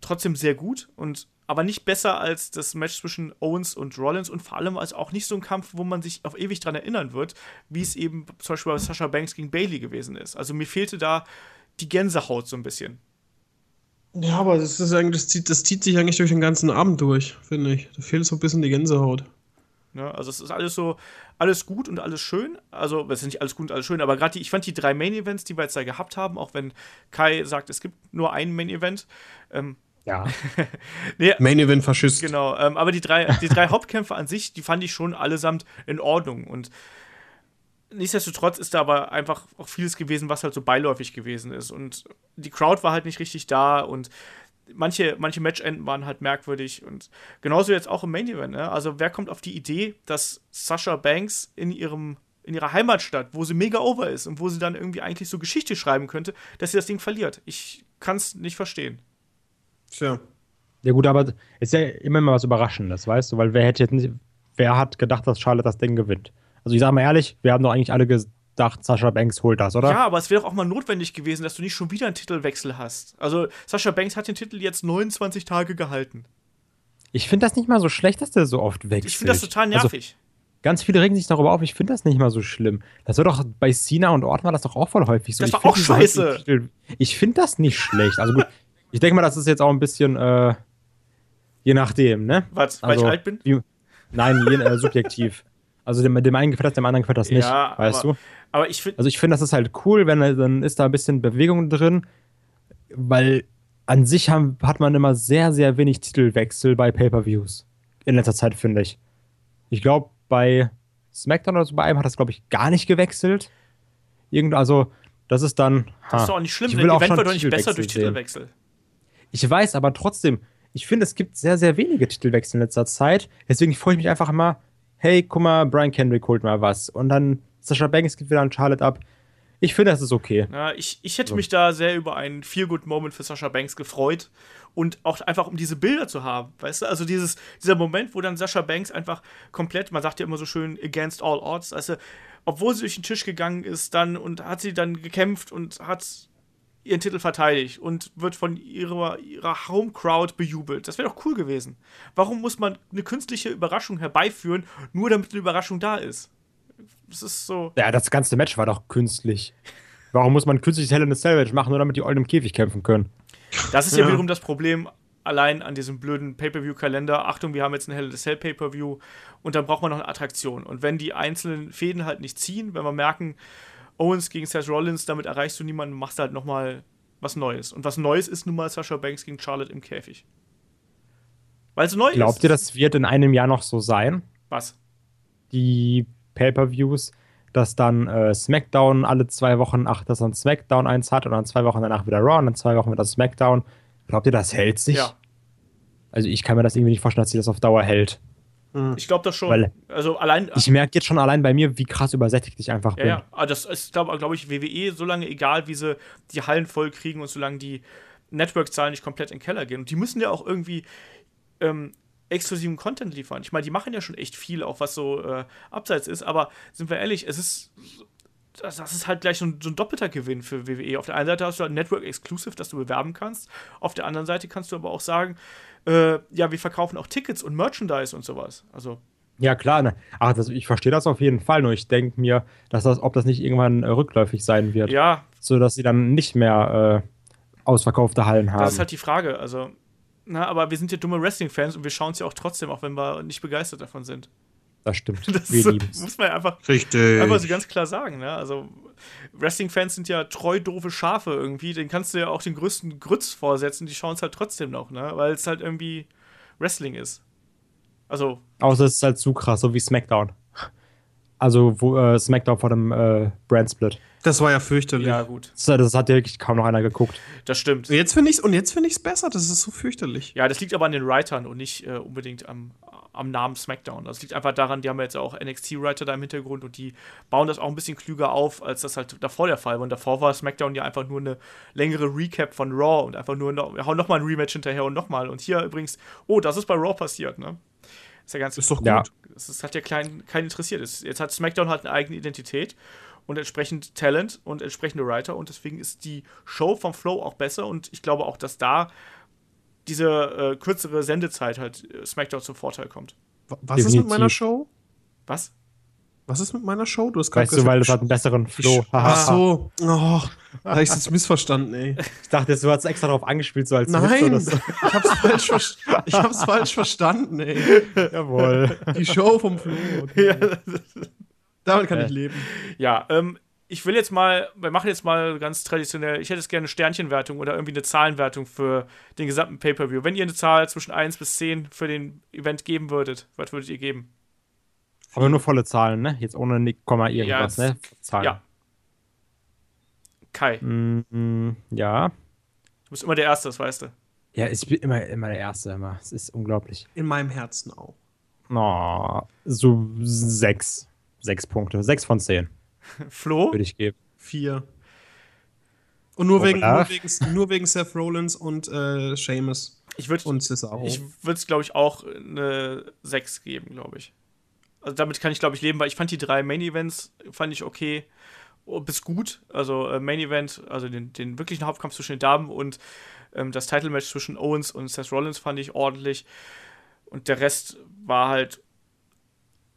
trotzdem sehr gut und aber nicht besser als das Match zwischen Owens und Rollins und vor allem als auch nicht so ein Kampf, wo man sich auf ewig dran erinnern wird, wie es eben zum Beispiel bei Sasha Banks gegen Bailey gewesen ist. Also mir fehlte da die Gänsehaut so ein bisschen. Ja, aber das, ist eigentlich, das, zieht, das zieht sich eigentlich durch den ganzen Abend durch, finde ich. Da fehlt so ein bisschen die Gänsehaut. Ne? Also es ist alles so, alles gut und alles schön. Also es ist nicht alles gut und alles schön, aber gerade ich fand die drei Main Events, die wir jetzt da gehabt haben, auch wenn Kai sagt, es gibt nur ein Main Event. Ähm, ja. nee, Main Event Faschist. Genau, ähm, aber die drei, die drei Hauptkämpfe an sich, die fand ich schon allesamt in Ordnung. Und nichtsdestotrotz ist da aber einfach auch vieles gewesen, was halt so beiläufig gewesen ist. Und die Crowd war halt nicht richtig da und manche, manche Matchenden waren halt merkwürdig. Und genauso jetzt auch im Main Event. Ne? Also, wer kommt auf die Idee, dass Sasha Banks in ihrem in ihrer Heimatstadt, wo sie mega over ist und wo sie dann irgendwie eigentlich so Geschichte schreiben könnte, dass sie das Ding verliert. Ich kann es nicht verstehen. Tja. Ja gut, aber ist ja immer mal was Überraschendes, weißt du? Weil wer hätte jetzt nicht, wer hat gedacht, dass Charlotte das Ding gewinnt? Also ich sag mal ehrlich, wir haben doch eigentlich alle gedacht, Sascha Banks holt das, oder? Ja, aber es wäre doch auch mal notwendig gewesen, dass du nicht schon wieder einen Titelwechsel hast. Also, Sascha Banks hat den Titel jetzt 29 Tage gehalten. Ich finde das nicht mal so schlecht, dass der so oft wechselt. Ich finde das total Also, nervig. ganz viele regen sich darüber auf, ich finde das nicht mal so schlimm. Das war doch bei Cena und Orton war das doch auch voll häufig so. Das Ich war find auch scheiße. Ich finde das nicht schlecht. Also gut, ich denke mal, das ist jetzt auch ein bisschen, äh, je nachdem, ne? Was, weil also, ich alt bin? Wie, nein, je, äh, subjektiv. Also dem, dem einen gefällt das, dem anderen gefällt das nicht, Ja, weißt aber- du? Aber ich finde, Also ich finde, das ist halt cool, wenn er- dann ist da ein bisschen Bewegung drin, weil an sich haben, hat man immer sehr, sehr wenig Titelwechsel bei Pay-per-Views. In letzter Zeit, finde ich. Ich glaube, bei SmackDown oder so bei einem hat das, glaube ich, gar nicht gewechselt. Irgend, also, das ist dann. das ha. ist doch auch nicht schlimm. Auch Event wird doch nicht besser durch. Titelwechsel. Ich weiß, aber trotzdem, ich finde, es gibt sehr, sehr wenige Titelwechsel in letzter Zeit. Deswegen freue ich mich einfach immer, hey, guck mal, Brian Kendrick holt mal was. Und dann Sasha Banks gibt wieder an Charlotte ab. Ich finde, das ist okay. Ja, ich, ich hätte mich da sehr über einen Feel-Good-Moment für Sascha Banks gefreut. Und auch einfach, um diese Bilder zu haben. Weißt du, also dieses, dieser Moment, wo dann Sascha Banks einfach komplett, man sagt ja immer so schön, against all odds, also, obwohl sie durch den Tisch gegangen ist, dann und hat sie dann gekämpft und hat ihren Titel verteidigt und wird von ihrer, ihrer Home-Crowd bejubelt. Das wäre doch cool gewesen. Warum muss man eine künstliche Überraschung herbeiführen, nur damit eine Überraschung da ist? Das ist so. Ja, das ganze Match war doch künstlich. Warum muss man künstliches Hell in a Cell Match machen, nur damit die Eulen im Käfig kämpfen können? Das ist ja, Ja. wiederum das Problem allein an diesem blöden Pay-Per-View-Kalender. Achtung, wir haben jetzt ein Hell in a Cell Pay-Per-View und dann braucht man noch eine Attraktion. Und wenn die einzelnen Fäden halt nicht ziehen, wenn wir merken, Owens gegen Seth Rollins, damit erreichst du niemanden, machst halt nochmal was Neues. Und was Neues ist nun mal Sasha Banks gegen Charlotte im Käfig. Weil es neu Glaubt ist. ihr, das wird in einem Jahr noch so sein? Was? Die Pay-Per-Views, dass dann äh, SmackDown alle zwei Wochen, ach, dass dann SmackDown eins hat und dann zwei Wochen danach wieder Raw und dann zwei Wochen wieder SmackDown. Glaubt ihr, das hält sich? Ja, Also ich kann mir das irgendwie nicht vorstellen, dass sich das auf Dauer hält. Ich glaube das schon. Weil- also allein. Ich merke jetzt schon allein bei mir, wie krass übersättigt ich einfach Ja, bin. ja. Aber das ist, glaube glaub ich, WWE, solange egal, wie sie die Hallen voll kriegen und solange die Network-Zahlen nicht komplett in den Keller gehen. Und die müssen ja auch irgendwie ähm, exklusiven Content liefern. Ich meine, die machen ja schon echt viel, auch was so äh, abseits ist, aber sind wir ehrlich, es ist. Das, das ist halt gleich so ein, so ein, doppelter Gewinn für WWE. Auf der einen Seite hast du halt Network Exclusive, das du bewerben kannst. Auf der anderen Seite kannst du aber auch sagen, äh, ja, wir verkaufen auch Tickets und Merchandise und sowas. Also. Ja, klar. Ne. Ach, das, ich verstehe das auf jeden Fall. Nur ich denke mir, dass das, ob das nicht irgendwann äh, rückläufig sein wird. Ja. So dass sie dann nicht mehr äh, ausverkaufte Hallen haben. Das ist halt die Frage. Also, na, aber wir sind ja dumme Wrestling-Fans und wir schauen es ja auch trotzdem, auch wenn wir nicht begeistert davon sind. Das stimmt. Das wir lieben's. muss man ja einfach, Richtig. einfach so ganz klar sagen. Ne? Also, Wrestling-Fans sind ja treu doofe Schafe irgendwie. Den kannst du ja auch den größten Grütz vorsetzen, die schauen es halt trotzdem noch, ne? weil es halt irgendwie Wrestling ist. Also. Außer es ist halt zu krass, so wie SmackDown. Also wo, äh, SmackDown vor dem äh, Brand-Split. Das war ja fürchterlich. Ja, gut. Das, das hat ja wirklich kaum noch einer geguckt. Das stimmt. Und jetzt finde ich und jetzt finde ich es besser. Das ist so fürchterlich. Ja, das liegt aber an den Writern und nicht äh, unbedingt am, am Namen SmackDown. Das liegt einfach daran, die haben ja jetzt auch NXT-Writer da im Hintergrund und die bauen das auch ein bisschen klüger auf, als das halt davor der Fall war. Und davor war SmackDown ja einfach nur eine längere Recap von Raw und einfach nur, noch, wir hauen nochmal ein Rematch hinterher und nochmal. Und hier übrigens, oh, das ist bei Raw passiert, ne? Ist ja ganz Ist doch gut. Ja. Das hat ja keinen interessiert. Es- Jetzt hat SmackDown halt eine eigene Identität und entsprechend Talent und entsprechende Writer und deswegen ist die Show vom Flow auch besser und ich glaube auch, dass da diese äh, kürzere Sendezeit halt äh, SmackDown zum Vorteil kommt. Wa- Was ist mit Definitiv. meiner Show? Was? Was ist mit meiner Show? Du hast gerade Weißt du, weil das hat einen besseren Flow. Ach so. Oh, da habe ich jetzt missverstanden, ey. Ich dachte, du hast extra darauf angespielt, so als Nein, so. ich hab's falsch, ich hab's falsch verstanden, ey. Jawohl. Die Show vom Flo. Okay. Damit kann Äh. ich leben. Ja, ähm, ich will jetzt mal, wir machen jetzt mal ganz traditionell, ich hätte jetzt gerne eine Sternchenwertung oder irgendwie eine Zahlenwertung für den gesamten Pay-Per-View. Wenn ihr eine Zahl zwischen 1 bis 10 für den Event geben würdet, was würdet ihr geben? Aber nur volle Zahlen, ne? Jetzt ohne Nick, Komma irgendwas, Ja, ne? Zahlen. Ja. Kai, Mm, mm, ja. du bist immer der Erste, das weißt du. Ja, ich bin immer, immer der Erste, immer. Es ist unglaublich. In meinem Herzen auch. Oh, so sechs. Sechs Punkte. Sechs von zehn Flo? würde ich geben. Vier. Und nur wegen, Oder? nur, wegen, nur wegen Seth Rollins und äh, Seamus Ich würde und Cesaro. ich würde es, glaube ich, auch eine 6 geben, glaube ich. Also damit kann ich, glaube ich, leben, weil ich fand die drei Main-Events, fand ich okay oh, bis gut. Also äh, Main-Event, also den, den wirklichen Hauptkampf zwischen den Damen und ähm, das Title-Match zwischen Owens und Seth Rollins fand ich ordentlich. Und der Rest war halt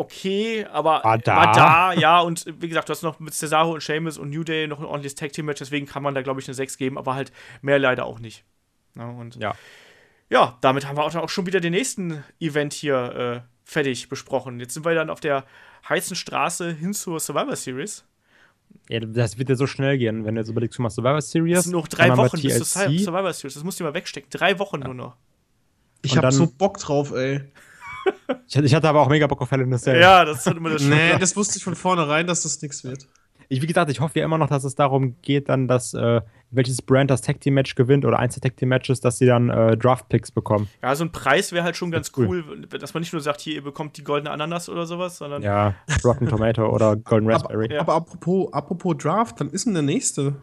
okay, aber War da. war da ja. Und wie gesagt, du hast noch mit Cesaro und Sheamus und New Day noch ein ordentliches Tag-Team-Match, deswegen kann man da, glaube ich, eine 6 geben, aber halt mehr leider auch nicht. Ja, und Ja. ja, damit haben wir auch schon wieder den nächsten Event hier äh, fertig besprochen. Jetzt sind wir dann auf der heißen Straße hin zur Survivor Series. Ja, das wird ja so schnell gehen, wenn du jetzt überlegst, du machst Survivor Series. Es sind noch drei Wochen bis zur. Survivor Series. Das musst du mal wegstecken. Drei Wochen nur noch. ich und hab dann- so Bock drauf, ey. Ich, ich hatte aber auch mega Bock auf Hell in a Cell. Ja, das ist halt immer das Nee, das wusste ich von vornherein, dass das nichts wird. Ich, wie gesagt, ich hoffe ja immer noch, dass es darum geht, dann, dass äh, welches Brand das Tag Team Match gewinnt oder eins der Tag Team Matches, dass sie dann äh, Draft Picks bekommen. Ja, so ein Preis wäre halt schon ganz ist cool, dass man nicht nur sagt, hier, ihr bekommt die goldene Ananas oder sowas, sondern Ja, Rotten Tomato oder Golden Raspberry. Ja. Aber apropos, apropos Draft, wann ist denn der nächste?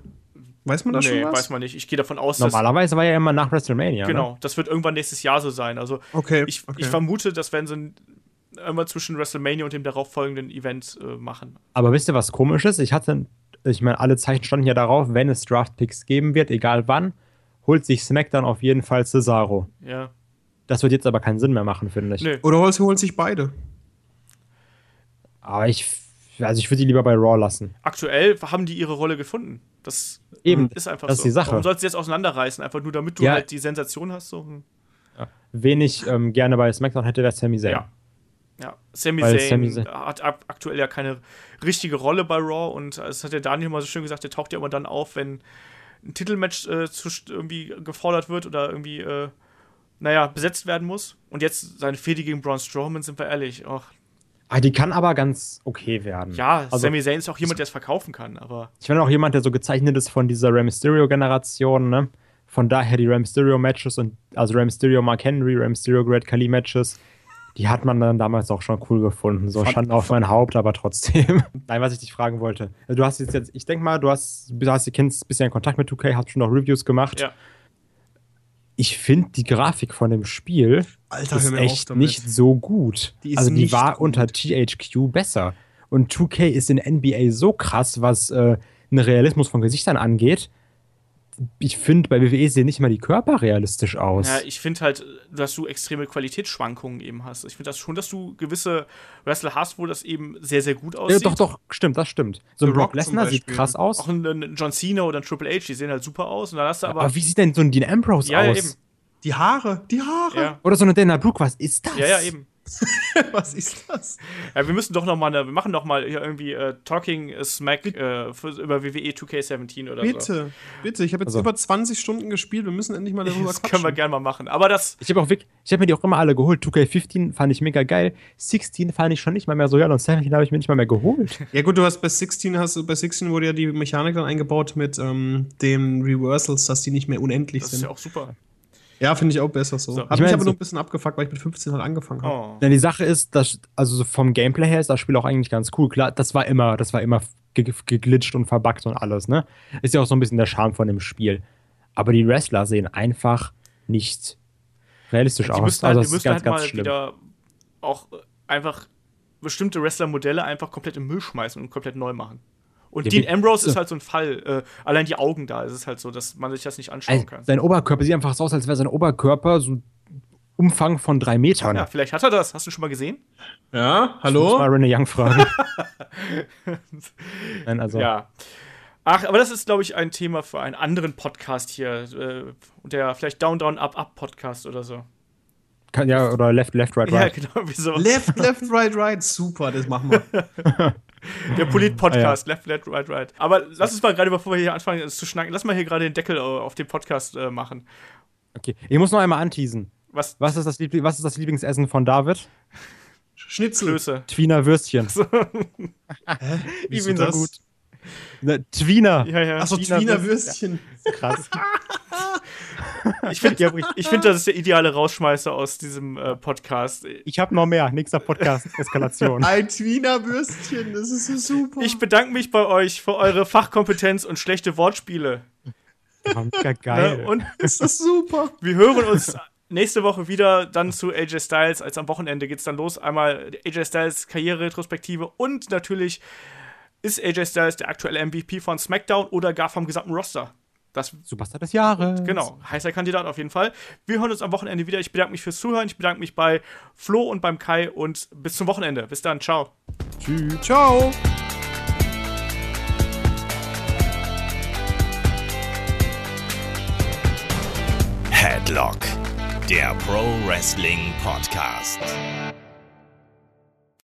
Weiß man da nee, schon was? weiß man nicht. Ich gehe davon aus, dass Normalerweise war ja immer nach WrestleMania. genau, das wird irgendwann nächstes Jahr so sein. Also Okay. ich, okay. ich vermute, das werden sie immer zwischen WrestleMania und dem darauffolgenden Event äh, machen. Ne? Aber wisst ihr, was komisch ist? Ich hatte, ich meine, alle Zeichen standen ja darauf, wenn es Draft Picks geben wird, egal wann, holt sich SmackDown auf jeden Fall Cesaro. Ja. Das wird jetzt aber keinen Sinn mehr machen, finde ich. Nö. Oder holen sich beide. Aber ich, also ich würde die lieber bei Raw lassen. aktuell haben die ihre Rolle gefunden. Das Eben, ist einfach das so. ist die Sache. Warum sollst du jetzt auseinanderreißen? Einfach nur damit du Ja. halt die Sensation hast. So. hm. Wen ich ähm, gerne bei SmackDown hätte, wäre Sami Zayn. Ja. Ja, Sami Zayn Sami Zayn- hat aktuell ja keine richtige Rolle bei Raw und es hat der Daniel mal so schön gesagt, der taucht ja immer dann auf, wenn ein Titelmatch äh, zu, irgendwie gefordert wird oder irgendwie, äh, naja, besetzt werden muss. Und jetzt seine Fehde gegen Braun Strowman, sind wir ehrlich. Och, Ah, die kann aber ganz okay werden. ja, also, Sami Zayn ist auch jemand, der es verkaufen kann, aber Ich bin auch jemand, der so gezeichnet ist von dieser Rey Mysterio-Generation, ne? Von daher die Rey Mysterio-Matches und also Rey Mysterio, Mark Henry, Rey Mysterio, Great Khali-Matches, die hat man dann damals auch schon cool gefunden. So Schande auf mein Haupt, aber trotzdem. Nein, was ich dich fragen wollte. Also Du hast jetzt, jetzt ich denke mal, du hast, du hast, du kennst ein bisschen in Kontakt mit 2K, hast schon noch Reviews gemacht. ja. Ich finde die Grafik von dem Spiel Alter, ist echt nicht so gut. Die also die war gut. unter THQ besser. Und 2K ist in NBA so krass, was äh, einen Realismus von Gesichtern angeht. Ich finde, bei WWE sehen nicht mal die Körper realistisch aus. Ja, ich finde halt, dass du extreme Qualitätsschwankungen eben hast. Ich finde das schon, dass du gewisse Wrestler hast, wo das eben sehr, sehr gut Ja, aussieht. doch, doch, stimmt, das stimmt. So ein Brock Lesnar sieht krass aus. Auch ein, ein John Cena oder ein Triple H, die sehen halt super aus. Und dann hast du aber. aber, wie sieht denn so ein Dean Ambrose ja, ja, aus? eben. Die Haare, die Haare. Ja. Oder so eine Dana Brooke, was ist das? ja, ja, eben. Was ist das? Ja, wir müssen doch noch mal, eine, wir machen doch mal hier irgendwie äh, Talking Smack äh, für, über WWE 2K17 oder so. Bitte, bitte. Ich habe jetzt Also- über 20 Stunden gespielt. Wir müssen endlich mal darüber Das können wir gerne mal machen. Aber das, Ich habe auch wirklich, ich habe mir die auch immer alle geholt. 2K15 fand ich mega geil. 16 fand ich schon nicht mal mehr so geil und 17 habe ich mir nicht mal mehr geholt. Ja gut, du hast bei 16 hast du bei 16 wurde ja die Mechanik dann eingebaut mit ähm, den Reversals, dass die nicht mehr unendlich das ist sind. ja auch super. Ja, finde ich auch besser so. So. Hab Ich mich aber so- nur ein bisschen abgefuckt, weil ich mit 15 halt angefangen habe. Oh. Ja, die Sache ist, dass, also so vom Gameplay her ist das Spiel auch eigentlich ganz cool. Klar, das war immer, das war immer ge geglitscht und verbuggt und alles, ne? Ist ja auch so ein bisschen der Charme von dem Spiel. Aber die Wrestler sehen einfach nicht realistisch Die aus. müssen halt, also die das ist müssen ganz, halt ganz mal schlimm. wieder auch äh, einfach bestimmte Wrestler-Modelle einfach komplett im Müll schmeißen und komplett neu machen. Und Ja, Dean Ambrose so. ist halt so ein Fall. Äh, allein die Augen da ist es halt so, dass man sich das nicht anschauen Also, kann. sein Oberkörper sieht einfach so aus, als wäre sein Oberkörper so Umfang von drei Metern. Ja, vielleicht hat er das. Hast du schon mal gesehen? Ja, Ich muss mal hallo? Rene Young fragen. Nein, also. Ja. Ach, aber das ist, glaube ich, ein Thema für einen anderen Podcast hier. Äh, der vielleicht Down, Down, Up, Up Podcast oder so. Kann, ja, oder Left, Left, Right, Ja, Right. genau, wie so. Left, left, right, right. Super, das machen wir. Der Polit-Podcast, Ah, left, left, right, right. Aber lass uns mal gerade, bevor wir hier anfangen es zu schnacken, lass mal hier gerade den Deckel auf den Podcast äh, machen. Okay. Ich muss noch einmal anteasen. Was? Was ist das, was ist das Lieblingsessen von David? Schnitzel. Klöße. Twiener Würstchen. Wieso bin so das? gut. Ne, Twiener. Ja, ja. Achso, Twiener Würstchen. Würstchen. Krass. Ich finde, Ja, find, das ist der ideale Rausschmeißer aus diesem äh, Podcast. Ich habe noch mehr. Nächster Podcast. Eskalation. Ein Twiener Würstchen, das ist so super. Ich bedanke mich bei euch für eure Fachkompetenz und schlechte Wortspiele. Mega Ne? geil. Und ist das super. wir hören uns nächste Woche wieder dann zu AJ Styles. Als am Wochenende geht es dann los. Einmal AJ Styles Karriere-Retrospektive und natürlich ist AJ Styles der aktuelle MVP von SmackDown oder gar vom gesamten Roster. Das Superstar des Jahres. Genau, heißer Kandidat auf jeden Fall. Wir hören uns am Wochenende wieder. Ich bedanke mich fürs Zuhören. Ich bedanke mich bei Flo und beim Kai und bis zum Wochenende. Bis dann, ciao. Tschüss. Ciao. Headlock, der Pro Wrestling Podcast.